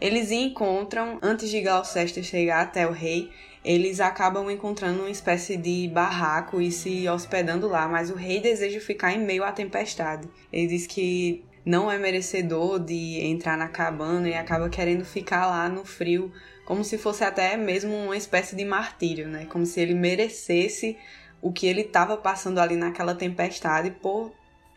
Eles encontram, antes de Gloucester chegar até o rei, eles acabam encontrando uma espécie de barraco e se hospedando lá, mas o rei deseja ficar em meio à tempestade. Ele diz que não é merecedor de entrar na cabana e acaba querendo ficar lá no frio, como se fosse até mesmo uma espécie de martírio, né? Como se ele merecesse o que ele estava passando ali naquela tempestade por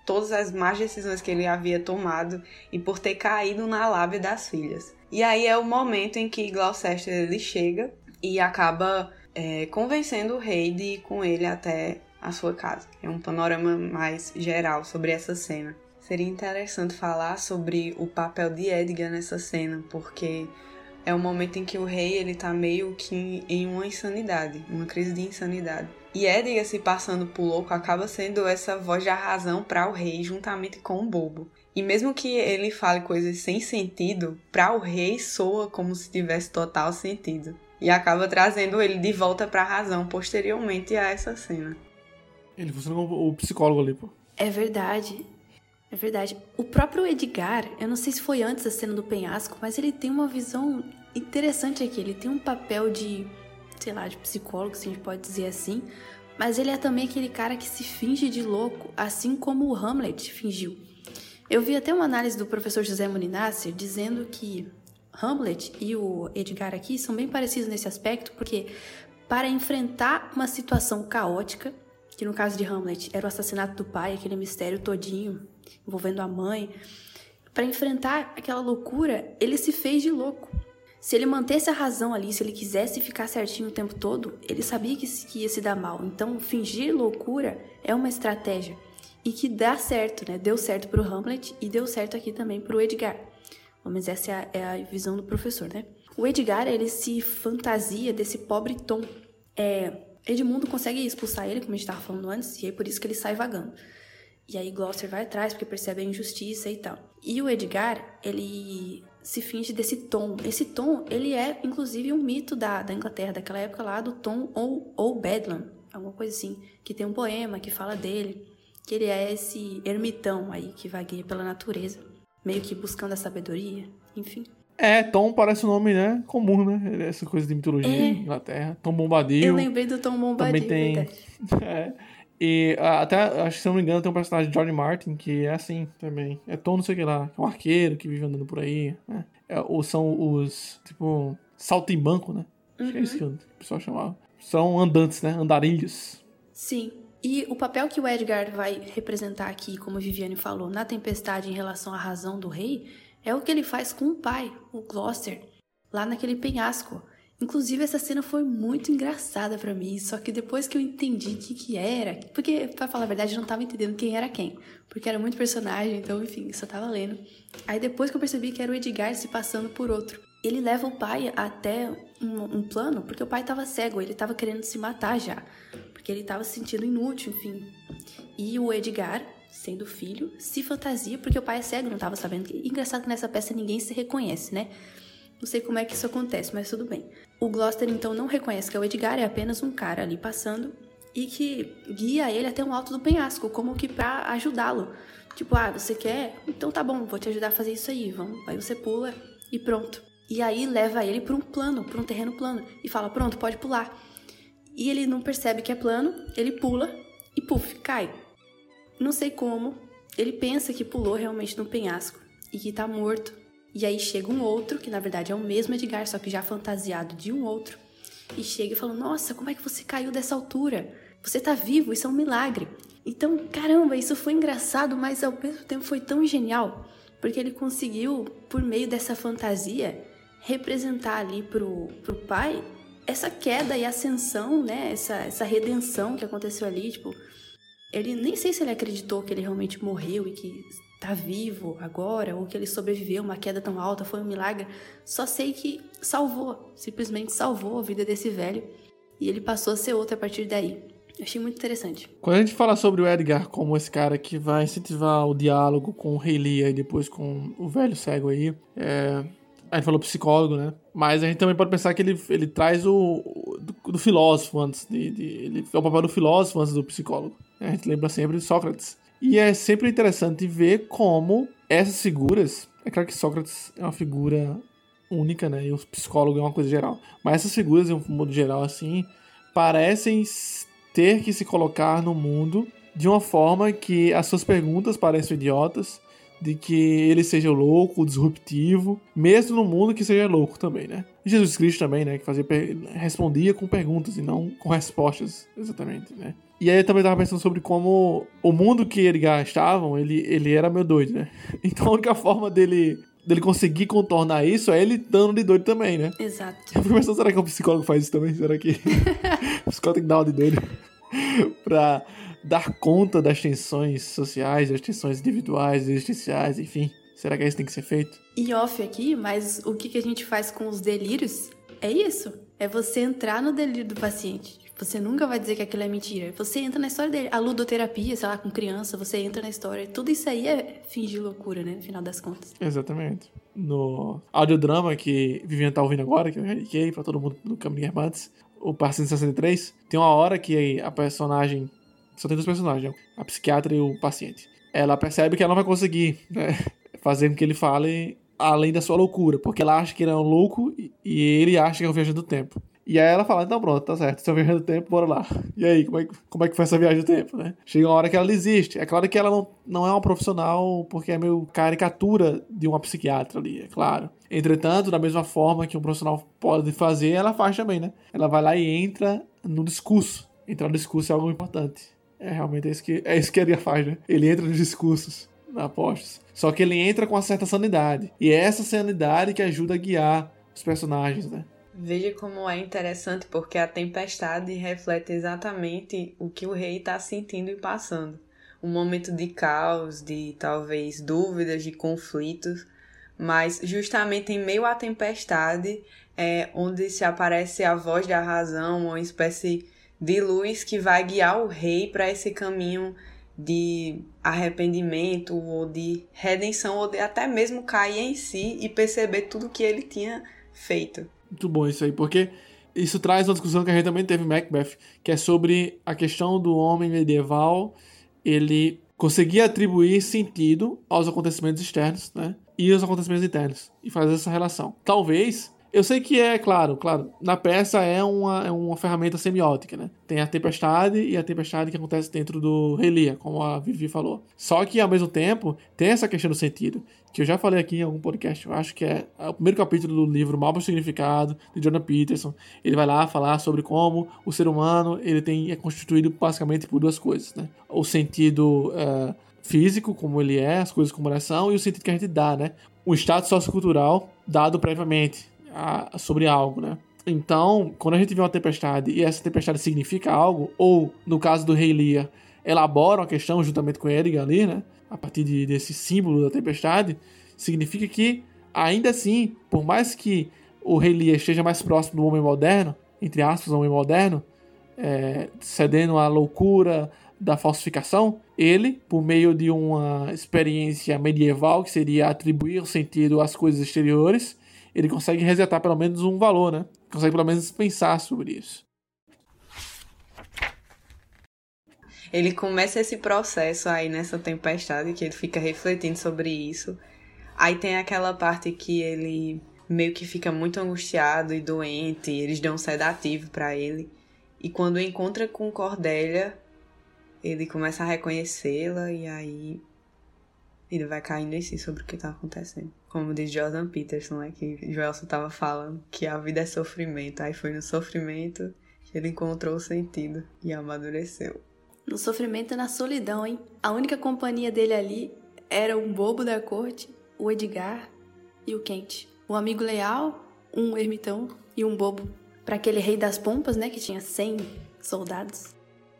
todas as más decisões que ele havia tomado e por ter caído na lábia das filhas. E aí é o momento em que Gloucester ele chega e acaba é, convencendo o rei de ir com ele até a sua casa. É um panorama mais geral sobre essa cena. Seria interessante falar sobre o papel de Edgar nessa cena, porque é o momento em que o rei ele tá meio que em uma insanidade, uma crise de insanidade. E Edgar se passando por louco acaba sendo essa voz da razão para o rei juntamente com o bobo. E mesmo que ele fale coisas sem sentido, para o rei soa como se tivesse total sentido. E acaba trazendo ele de volta para a razão posteriormente a essa cena. Ele funciona como o psicólogo ali, pô. É verdade. É verdade. O próprio Edgar, eu não sei se foi antes da cena do penhasco, mas ele tem uma visão interessante aqui. Ele tem um papel de sei lá, de psicólogo, se a gente pode dizer assim, mas ele é também aquele cara que se finge de louco, assim como o Hamlet fingiu. Eu vi até uma análise do professor José Moninasser dizendo que Hamlet e o Edgar aqui são bem parecidos nesse aspecto, porque para enfrentar uma situação caótica, que no caso de Hamlet era o assassinato do pai, aquele mistério todinho envolvendo a mãe, para enfrentar aquela loucura, ele se fez de louco. Se ele mantesse a razão ali, se ele quisesse ficar certinho o tempo todo, ele sabia que, ia se dar mal. Então, fingir loucura é uma estratégia. E que dá certo, né? Deu certo pro Hamlet e deu certo aqui também pro Edgar. Mas essa é a, é a visão do professor, né? O Edgar, ele se fantasia desse pobre Tom. É, Edmundo consegue expulsar ele, como a gente estava falando antes, e é por isso que ele sai vagando. E aí Gloucester vai atrás porque percebe a injustiça e tal. E o Edgar, ele se finge desse Tom. Esse Tom, ele é inclusive um mito da, da Inglaterra, daquela época lá do Tom ou, ou Bedlam, alguma coisa assim, que tem um poema que fala dele, que ele é esse ermitão aí que vagueia pela natureza, meio que buscando a sabedoria, enfim. É, Tom parece um nome, né, comum, né? Essa coisa de mitologia é. Inglaterra. Tom Bombadil. Eu lembrei do Tom Bombadil, também tem... É. E até, acho que se eu não me engano, tem um personagem de Johnny Martin que é assim também. É Tom não sei o que lá, é um arqueiro que vive andando por aí, né? É, ou são os, tipo, saltimbanco, né? Acho que é isso que o pessoal chamava. São andantes, né? Andarilhos. Sim. E o papel que o Edgar vai representar aqui, como a Viviane falou, na tempestade em relação à razão do rei, é o que ele faz com o pai, o Gloucester, lá naquele penhasco. Inclusive, essa cena foi muito engraçada para mim, só que depois que eu entendi o que, que era, porque, pra falar a verdade, eu não tava entendendo quem era quem, porque era muito personagem, então, enfim, só tava lendo. Aí depois que eu percebi que era o Edgar se passando por outro. Ele leva o pai até um, um plano, porque o pai tava cego, ele tava querendo se matar já, porque ele tava se sentindo inútil, enfim. E o Edgar, sendo filho, se fantasia, porque o pai é cego, não tava sabendo. engraçado que nessa peça ninguém se reconhece, né? Não sei como é que isso acontece, mas tudo bem. O Gloucester então não reconhece que é o Edgar, é apenas um cara ali passando e que guia ele até um alto do penhasco, como que para ajudá-lo. Tipo, ah, você quer? Então tá bom, vou te ajudar a fazer isso aí. Vamos. Aí você pula e pronto. E aí leva ele para um plano, para um terreno plano e fala: "Pronto, pode pular". E ele não percebe que é plano, ele pula e puf, cai. Não sei como, ele pensa que pulou realmente no penhasco e que tá morto e aí chega um outro, que na verdade é o mesmo Edgar, só que já fantasiado de um outro, e chega e fala: Nossa, como é que você caiu dessa altura? Você tá vivo, isso é um milagre. Então, caramba, isso foi engraçado, mas ao mesmo tempo foi tão genial, porque ele conseguiu, por meio dessa fantasia, representar ali pro, pro pai essa queda e ascensão, né? Essa, essa redenção que aconteceu ali, tipo. Ele nem sei se ele acreditou que ele realmente morreu e que tá vivo agora, ou que ele sobreviveu uma queda tão alta, foi um milagre. Só sei que salvou, simplesmente salvou a vida desse velho. E ele passou a ser outro a partir daí. Eu achei muito interessante. Quando a gente fala sobre o Edgar como esse cara que vai incentivar o diálogo com o Rei Lia e depois com o velho cego aí, é... a gente falou psicólogo, né? Mas a gente também pode pensar que ele, ele traz o, do, do filósofo antes de, de, Ele é o papel do filósofo antes do psicólogo. A gente lembra sempre de Sócrates. E é sempre interessante ver como essas figuras. É claro que Sócrates é uma figura única, né? E o psicólogo é uma coisa geral. Mas essas figuras, de um modo geral, assim, parecem ter que se colocar no mundo de uma forma que as suas perguntas pareçam idiotas, de que ele seja louco, disruptivo, mesmo no mundo que seja louco também, né? Jesus Cristo também, né? Que fazia, respondia com perguntas e não com respostas, exatamente, né? E aí eu também tava pensando sobre como o mundo que Edgar estavam, ele, ele era meio doido, né? Então a única forma dele, dele conseguir contornar isso é ele dando de doido também, né? Exato. Eu fico pensando, será que o psicólogo faz isso também? Será que o psicólogo tem que dar uma de doido pra dar conta das tensões sociais, das tensões individuais, existenciais, enfim? Será que isso tem que ser feito? E off aqui, mas o que, que a gente faz com os delírios é isso. É você entrar no delírio do paciente. Você nunca vai dizer que aquilo é mentira. Você entra na história dele. A ludoterapia, sei lá, com criança, você entra na história. Tudo isso aí é fingir loucura, né? No final das contas. Exatamente. No audiodrama que Vivian tá ouvindo agora, que eu indiquei pra todo mundo do Caminho Irmãs, o Par 163, tem uma hora que a personagem. Só tem dois personagens, a psiquiatra e o paciente. Ela percebe que ela não vai conseguir né, fazer com que ele fale além da sua loucura, porque ela acha que ele é um louco e ele acha que é um viajante do tempo. E aí ela fala, então pronto, tá certo, é viagem do tempo, bora lá. E aí, como é, como é que foi essa viagem do tempo, né? Chega uma hora que ela desiste. É claro que ela não, não é uma profissional, porque é meio caricatura de uma psiquiatra ali, é claro. Entretanto, da mesma forma que um profissional pode fazer, ela faz também, né? Ela vai lá e entra no discurso. Entrar no discurso é algo importante. É realmente é isso que, é isso que ele faz, né? Ele entra nos discursos, na apostas. Só que ele entra com uma certa sanidade. E é essa sanidade que ajuda a guiar os personagens, né? Veja como é interessante, porque a tempestade reflete exatamente o que o rei está sentindo e passando. Um momento de caos, de talvez dúvidas, de conflitos, mas justamente em meio à tempestade é onde se aparece a voz da razão, uma espécie de luz que vai guiar o rei para esse caminho de arrependimento ou de redenção ou de até mesmo cair em si e perceber tudo que ele tinha feito. Muito bom isso aí, porque isso traz uma discussão que a gente também teve em Macbeth, que é sobre a questão do homem medieval, ele conseguia atribuir sentido aos acontecimentos externos, né? E aos acontecimentos internos, e fazer essa relação. Talvez eu sei que é, claro, claro, na peça é uma, é uma ferramenta semiótica, né? Tem a tempestade e a tempestade que acontece dentro do Relia, como a Vivi falou. Só que, ao mesmo tempo, tem essa questão do sentido, que eu já falei aqui em algum podcast, eu acho que é o primeiro capítulo do livro Mal Significado, de Jordan Peterson. Ele vai lá falar sobre como o ser humano ele tem, é constituído basicamente por duas coisas, né? O sentido... Uh, físico, como ele é, as coisas como elas são, e o sentido que a gente dá, né? O status sociocultural dado previamente a, sobre algo, né? Então, quando a gente vê uma tempestade e essa tempestade significa algo, ou no caso do rei Lear, elabora uma questão juntamente com Edgar ali, né? A partir de, desse símbolo da tempestade, significa que, ainda assim, por mais que o rei Lear esteja mais próximo do homem moderno, entre aspas, homem moderno, é, cedendo à loucura da falsificação, ele, por meio de uma experiência medieval, que seria atribuir sentido às coisas exteriores, ele consegue resetar pelo menos um valor, né? Consegue pelo menos pensar sobre isso. Ele começa esse processo aí nessa tempestade, que ele fica refletindo sobre isso. Aí tem aquela parte que ele meio que fica muito angustiado e doente, eles dão um sedativo para ele. E quando encontra com Cordélia, ele começa a reconhecê-la e aí ele vai caindo em si sobre o que tá acontecendo. Como diz Jordan Peterson, né? Que Joelson tava falando que a vida é sofrimento. Aí foi no sofrimento que ele encontrou o sentido e amadureceu. No sofrimento e na solidão, hein? A única companhia dele ali era um bobo da corte, o Edgar e o Kent. Um amigo leal, um ermitão e um bobo. Para aquele rei das pompas, né? Que tinha 100 soldados.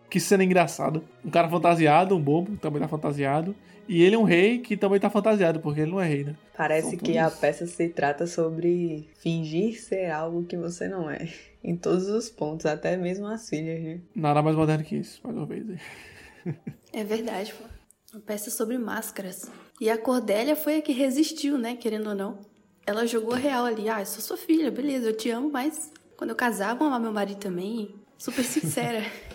Que cena engraçada. Um cara fantasiado, um bobo, também tá fantasiado. E ele é um rei que também tá fantasiado, porque ele não é rei, né? Parece que a peça se trata sobre fingir ser algo que você não é. Em todos os pontos, até mesmo as filhas, né? Nada mais moderno que isso, mais uma vez. é verdade, pô. Uma peça sobre máscaras. E a Cordélia foi a que resistiu, né? Querendo ou não. Ela jogou a real ali. Ah, eu sou sua filha, beleza, eu te amo, mas quando eu casar, vou amar meu marido também. Super sincera.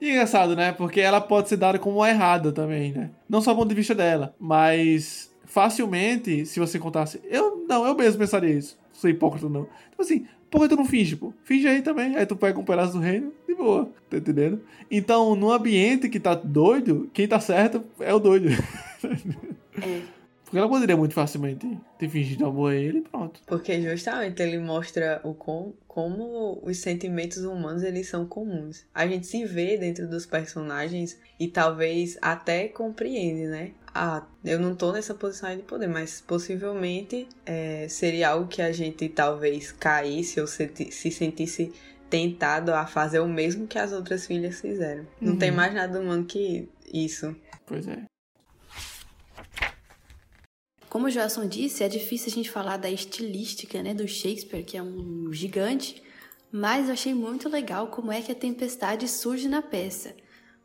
E engraçado, né? Porque ela pode ser dada como errada também, né? Não só do ponto de vista dela, mas facilmente, se você contasse. Eu não, eu mesmo pensaria isso. Não sou hipócrita, não. Tipo assim, por que tu não finge, pô? Finge aí também. Aí tu pega um pedaço do reino, de boa, tá entendendo? Então, num ambiente que tá doido, quem tá certo é o doido. É. Porque ela poderia muito facilmente ter fingido amor a ele e pronto. Porque justamente ele mostra o com, como os sentimentos humanos eles são comuns. A gente se vê dentro dos personagens e talvez até compreende, né? Ah, eu não tô nessa posição de poder, mas possivelmente é, seria algo que a gente talvez caísse ou se, se sentisse tentado a fazer o mesmo que as outras filhas fizeram. Não tem uhum. mais nada humano que isso. Pois é. Como o Joelson disse, é difícil a gente falar da estilística né, do Shakespeare, que é um gigante, mas eu achei muito legal como é que a tempestade surge na peça.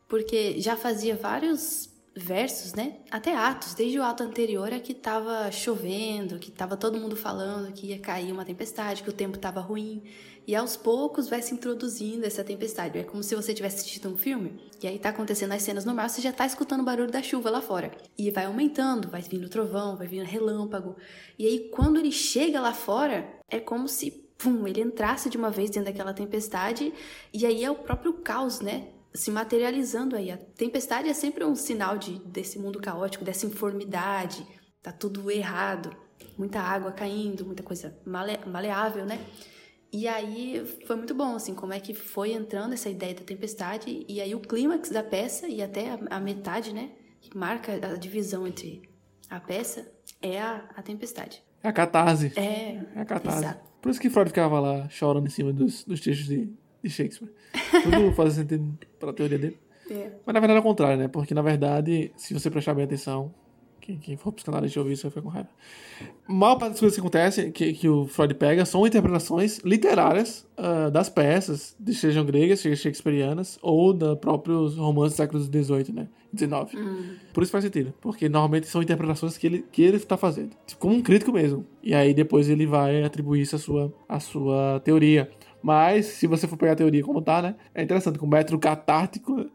Porque já fazia vários versos, né? Até atos, desde o ato anterior é que estava chovendo, que estava todo mundo falando que ia cair uma tempestade, que o tempo estava ruim. E aos poucos vai se introduzindo essa tempestade. É como se você tivesse assistido um filme e aí tá acontecendo as cenas normais, você já tá escutando o barulho da chuva lá fora. E vai aumentando, vai vindo trovão, vai vindo relâmpago. E aí quando ele chega lá fora, é como se pum, ele entrasse de uma vez dentro daquela tempestade e aí é o próprio caos, né? se materializando aí. A tempestade é sempre um sinal de, desse mundo caótico, dessa informidade, tá tudo errado, muita água caindo, muita coisa male, maleável, né? E aí foi muito bom, assim, como é que foi entrando essa ideia da tempestade, e aí o clímax da peça, e até a, a metade, né, que marca a divisão entre a peça, é a, a tempestade. É a catarse. É, é a catarse. Exato. Por isso que Freud ficava lá chorando em cima dos, dos textos de, de Shakespeare. Tudo faz sentido para a teoria dele. É. Mas na verdade é o contrário, né? Porque na verdade, se você prestar bem atenção, Quem, quem for psicanalista ouvir isso vai ficar com raiva. A maior parte das coisas que acontecem, que, que o Freud pega, são interpretações literárias uh, das peças, sejam gregas, sejam shakespearianas, ou da próprios romances do século XVIII, né? 19. Hum. Por isso faz sentido. Porque normalmente são interpretações que ele, que ele está fazendo. Como um crítico mesmo. E aí depois ele vai atribuir isso à sua, à sua teoria. Mas, se você for pegar a teoria como tá, né? É interessante que o método catártico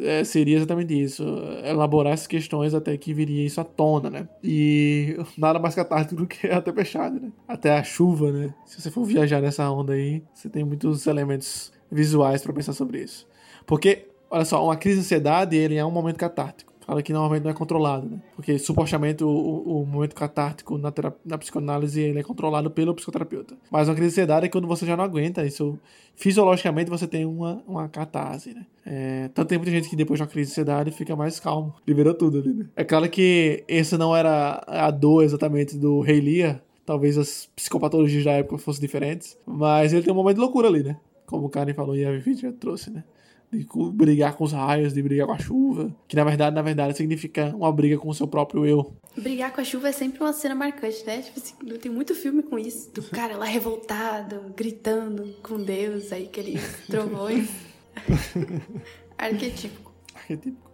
é, seria exatamente isso. Elaborar essas questões até que viria isso à tona, né? E nada mais catártico do que até fechado, né? Até a chuva, né? Se você for viajar nessa onda aí, você tem muitos elementos visuais para pensar sobre isso. Porque, olha só, uma crise de ansiedade, ele é um momento catártico fala que normalmente não é controlado, né? Porque supostamente o, o, o momento catártico na, na psicoanálise ele é controlado pelo psicoterapeuta. Mas uma crise de ansiedade é quando você já não aguenta, isso fisiologicamente você tem uma, uma catarse, né? É, tanto tem muita gente que depois de uma crise de ansiedade fica mais calmo, liberou tudo ali, né? É claro que esse não era a dor exatamente do Rei Lear, talvez as psicopatologias da época fossem diferentes, mas ele tem um momento de loucura ali, né? Como o Karen falou e a Vivi já trouxe, né? De brigar com os raios, de brigar com a chuva, que na verdade, na verdade, significa uma briga com o seu próprio eu. Brigar com a chuva é sempre uma cena marcante, né? Tipo assim, tem muito filme com isso, do cara lá revoltado, gritando com Deus, aí aqueles trovões. Arquetípico. Arquetípico.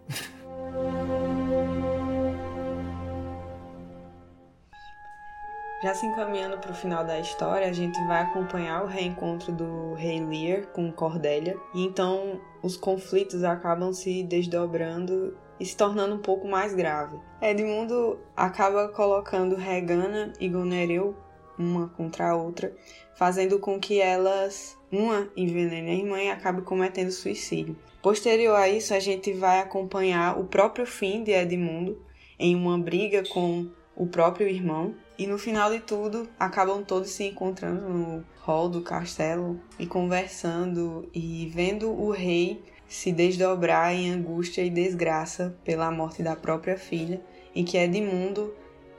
Já se encaminhando para o final da história, a gente vai acompanhar o reencontro do rei Lear com Cordélia, e então os conflitos acabam se desdobrando e se tornando um pouco mais grave. Edmundo acaba colocando Regana e Goneril uma contra a outra, fazendo com que elas, uma envenene a irmã e acabe cometendo suicídio. Posterior a isso, a gente vai acompanhar o próprio fim de Edmundo em uma briga com o próprio irmão, e no final de tudo, acabam todos se encontrando no hall do castelo e conversando e vendo o rei se desdobrar em angústia e desgraça pela morte da própria filha, em que Edmundo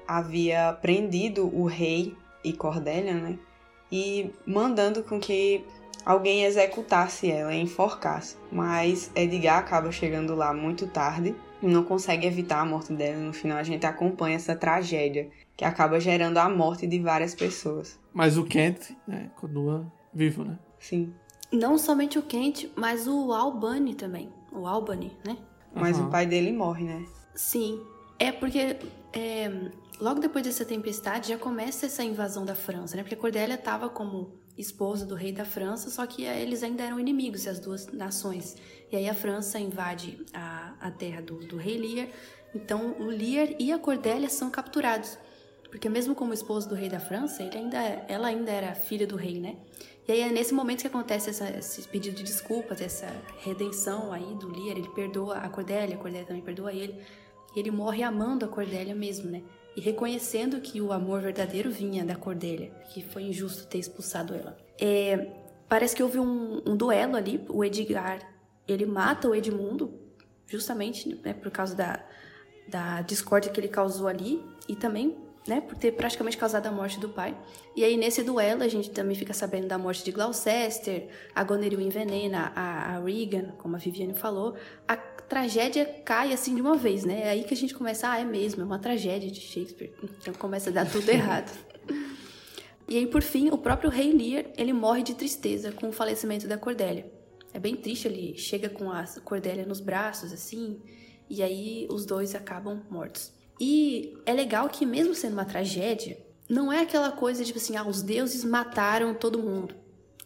havia prendido o rei e Cordélia, né? E mandando com que alguém executasse ela, enforcasse. Mas Edgar acaba chegando lá muito tarde não consegue evitar a morte dela. No final a gente acompanha essa tragédia que acaba gerando a morte de várias pessoas. Mas o Kent né, continua vivo, né? Sim. Não somente o Kent, mas o Albany também. O Albany, né? Mas uhum. o pai dele morre, né? Sim. É porque é, logo depois dessa tempestade já começa essa invasão da França, né? Porque Cordélia estava como esposa do rei da França, só que eles ainda eram inimigos, as duas nações. E aí a França invade a, a terra do, do rei Lear. Então o Lear e a Cordélia são capturados. Porque mesmo como esposo do rei da França, ainda, ela ainda era filha do rei, né? E aí é nesse momento que acontece essa, esse pedido de desculpas, essa redenção aí do Lear, ele perdoa a Cordélia, a Cordélia também perdoa ele. E ele morre amando a Cordélia mesmo, né? E reconhecendo que o amor verdadeiro vinha da Cordélia, que foi injusto ter expulsado ela. É, parece que houve um, um duelo ali, o Edgar, ele mata o Edmundo, justamente né, por causa da, da discórdia que ele causou ali, e também né, por ter praticamente causado a morte do pai. E aí, nesse duelo, a gente também fica sabendo da morte de Gloucester, a Goneril envenena a, a Regan, como a Viviane falou. A tragédia cai assim de uma vez, né? É aí que a gente começa, ah, é mesmo, é uma tragédia de Shakespeare. Então começa a dar tudo errado. E aí, por fim, o próprio rei Lear, ele morre de tristeza com o falecimento da Cordélia. É bem triste, ele chega com a Cordélia nos braços, assim, e aí os dois acabam mortos. E é legal que, mesmo sendo uma tragédia, não é aquela coisa tipo assim, ah, os deuses mataram todo mundo.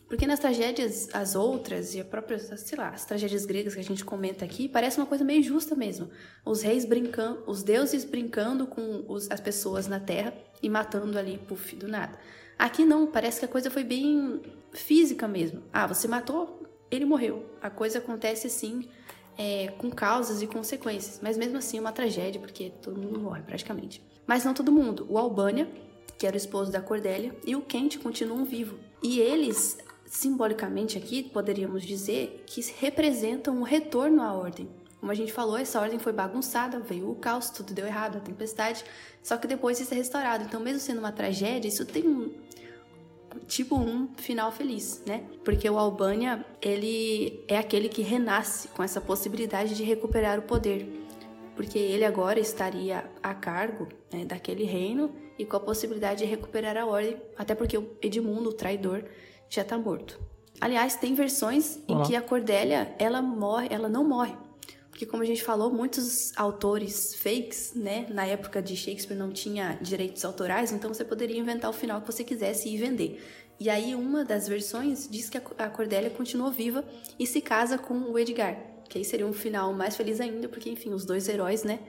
Porque nas tragédias, as outras, e a própria, sei lá, as tragédias gregas que a gente comenta aqui, parece uma coisa meio justa mesmo. Os reis brincando, os deuses brincando com os, as pessoas na terra e matando ali, puf, do nada. Aqui não, parece que a coisa foi bem física mesmo. Ah, você matou, ele morreu. A coisa acontece assim, é, com causas e consequências, mas mesmo assim uma tragédia, porque todo mundo morre praticamente. Mas não todo mundo. O Albânia, que era o esposo da Cordélia, e o Kent continuam vivos. E eles, simbolicamente aqui, poderíamos dizer que representam o um retorno à ordem. Como a gente falou, essa ordem foi bagunçada, veio o caos, tudo deu errado, a tempestade, só que depois isso é restaurado. Então, mesmo sendo uma tragédia, isso tem um, tipo um final feliz, né? Porque o Albânia, ele é aquele que renasce com essa possibilidade de recuperar o poder. porque ele agora estaria a cargo né, daquele reino e com a possibilidade de recuperar a ordem, até porque o Edmundo, o traidor, já está morto. Aliás, tem versões em que a Cordélia ela morre, ela não morre. Porque como a gente falou, muitos autores fakes, né, na época de Shakespeare não tinha direitos autorais, então você poderia inventar o final que você quisesse e vender. E aí uma das versões diz que a Cordélia continuou viva e se casa com o Edgar, que aí seria um final mais feliz ainda, porque enfim, os dois heróis, né,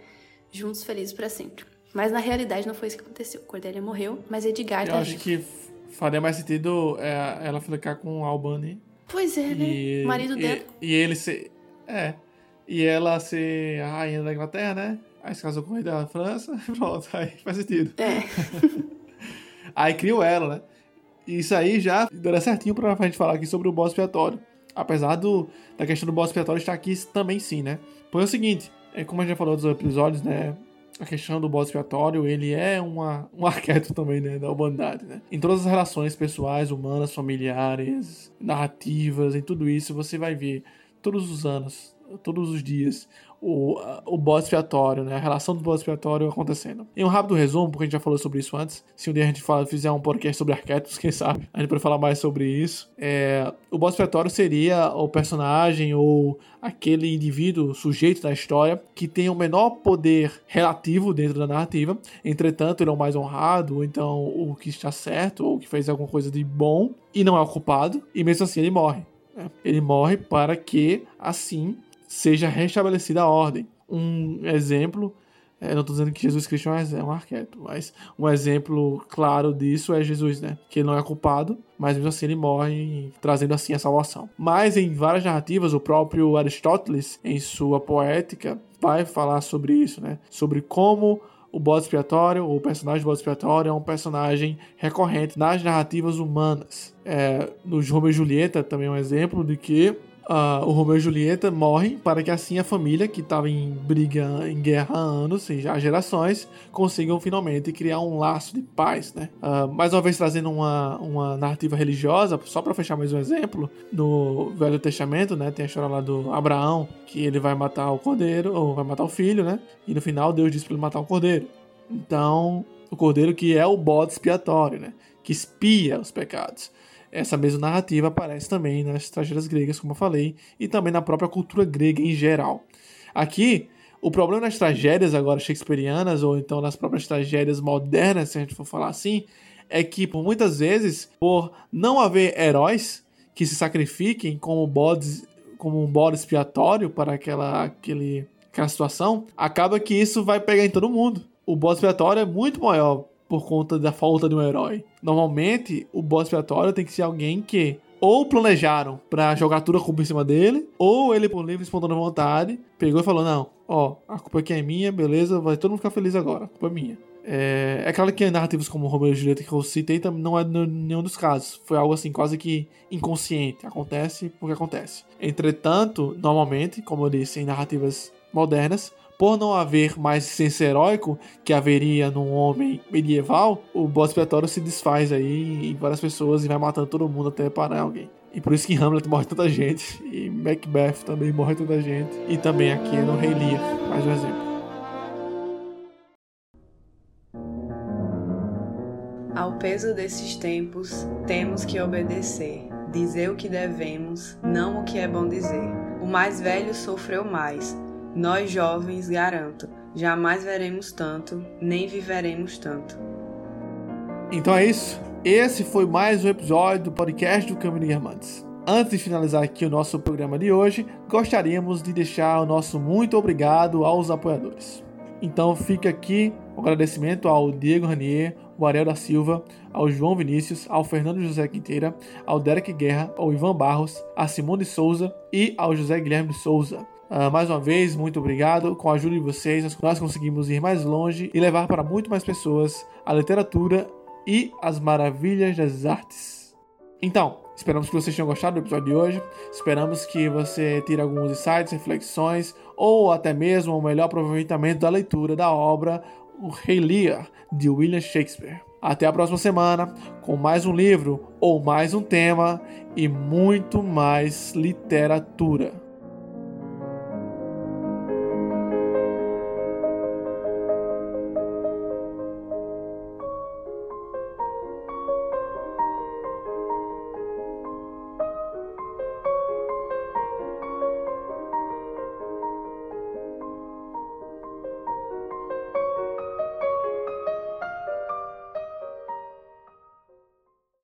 juntos felizes para sempre. Mas na realidade não foi isso que aconteceu. Cordélia morreu, mas Edgar Eu tá acho vivo. que faria mais sentido é, ela ficar com o Albany. Pois é, né? E, O marido e, dela. E ele ser. É. E ela ser a rainha da Inglaterra, né? Aí se casou com o rei da França, pronto, aí faz sentido. É. Aí criou ela, né? E isso aí já daria certinho pra gente falar aqui sobre o bode expiatório. Apesar do, da questão do bode expiatório estar aqui também sim, né? Pois é o seguinte, é como a gente já falou dos episódios, né? A questão do bode expiatório, ele é uma, um arquétipo também, né? Da humanidade, né? Em todas as relações pessoais, humanas, familiares, narrativas, em tudo isso, você vai ver todos os anos, todos os dias, o, o bode expiatório, né? A relação do bode expiatório acontecendo. Em um rápido resumo, porque a gente já falou sobre isso antes. Se um dia a gente fala, fizer um podcast sobre arquétipos, quem sabe? A gente pode falar mais sobre isso. É, o bode expiatório seria o personagem ou aquele indivíduo, sujeito da história, que tem o menor poder relativo dentro da narrativa. Entretanto, ele é o mais honrado, ou então o que está certo, ou que fez alguma coisa de bom, e não é o culpado. E mesmo assim ele morre. né? Ele morre para que, assim, seja restabelecida a ordem. Um exemplo, é, não estou dizendo que Jesus Cristo é um é um arquétipo, mas um exemplo claro disso é Jesus, né? Que ele não é culpado, mas mesmo assim ele morre, trazendo assim a salvação. Mas em várias narrativas, o próprio Aristóteles, em sua poética, vai falar sobre isso, né? Sobre como o bode expiatório, o personagem do bode expiatório, é um personagem recorrente nas narrativas humanas. É, no Romeu e Julieta também é um exemplo de que ah, o Romeu e Julieta morrem para que assim a família, que estava em briga, em guerra há anos, já há gerações, consigam finalmente criar um laço de paz, né? Ah, mais uma vez trazendo uma, uma narrativa religiosa, só para fechar mais um exemplo, no Velho Testamento, né? Tem a história lá do Abraão, que ele vai matar o cordeiro, ou vai matar o filho, né? E no final Deus diz para ele matar o cordeiro. Então, o cordeiro que é o bode expiatório, né? Que espia os pecados. Essa mesma narrativa aparece também nas tragédias gregas, como eu falei, e também na própria cultura grega em geral. Aqui, o problema nas tragédias agora shakespearianas, ou então nas próprias tragédias modernas, se a gente for falar assim, é que por muitas vezes, por não haver heróis que se sacrifiquem como bodes, como um bode expiatório para aquela, aquele, aquela situação, acaba que isso vai pegar em todo mundo. O bode expiatório é muito maior por conta da falta de um herói. Normalmente, o bode expiatório tem que ser alguém que ou planejaram pra jogar tudo a culpa em cima dele, ou ele, por livre e espontânea vontade, pegou e falou: Não, ó, a culpa aqui é minha, beleza, vai todo mundo ficar feliz agora, a culpa é minha. É, é claro que narrativas como Romeo e Julieta que eu citei não é nenhum dos casos. Foi algo assim quase que inconsciente. Acontece porque acontece. Entretanto, normalmente, como eu disse, em narrativas modernas, por não haver mais senso heróico que haveria num homem medieval, o boss expiatório se desfaz aí em várias pessoas e vai matando todo mundo até parar alguém. E por isso que Hamlet morre tanta gente, e Macbeth também morre tanta gente, e também aqui no Rei Lear, mais um exemplo. Ao peso desses tempos, temos que obedecer, dizer o que devemos, não o que é bom dizer. O mais velho sofreu mais. Nós jovens, garanto, jamais veremos tanto, nem viveremos tanto. Então é isso. Esse foi mais um episódio do podcast do Caminho Guermantes. Antes de finalizar aqui o nosso programa de hoje, gostaríamos de deixar o nosso muito obrigado aos apoiadores. Então fica aqui o agradecimento ao Diego Ranier, ao Ariel da Silva, ao João Vinícius, ao Fernando José Quinteira, ao Derek Guerra, ao Ivan Barros, a Simone Souza e ao José Guilherme Souza. Ah, mais uma vez, muito obrigado. Com a ajuda de vocês, nós- conseguimos ir mais longe e levar para muito mais pessoas a literatura e as maravilhas das artes. Então, esperamos que vocês tenham gostado do episódio de hoje. Esperamos que você tire alguns insights, reflexões ou até mesmo o melhor aproveitamento da leitura da obra O Rei Lear, de William Shakespeare. Até a próxima semana com mais um livro ou mais um tema e muito mais literatura.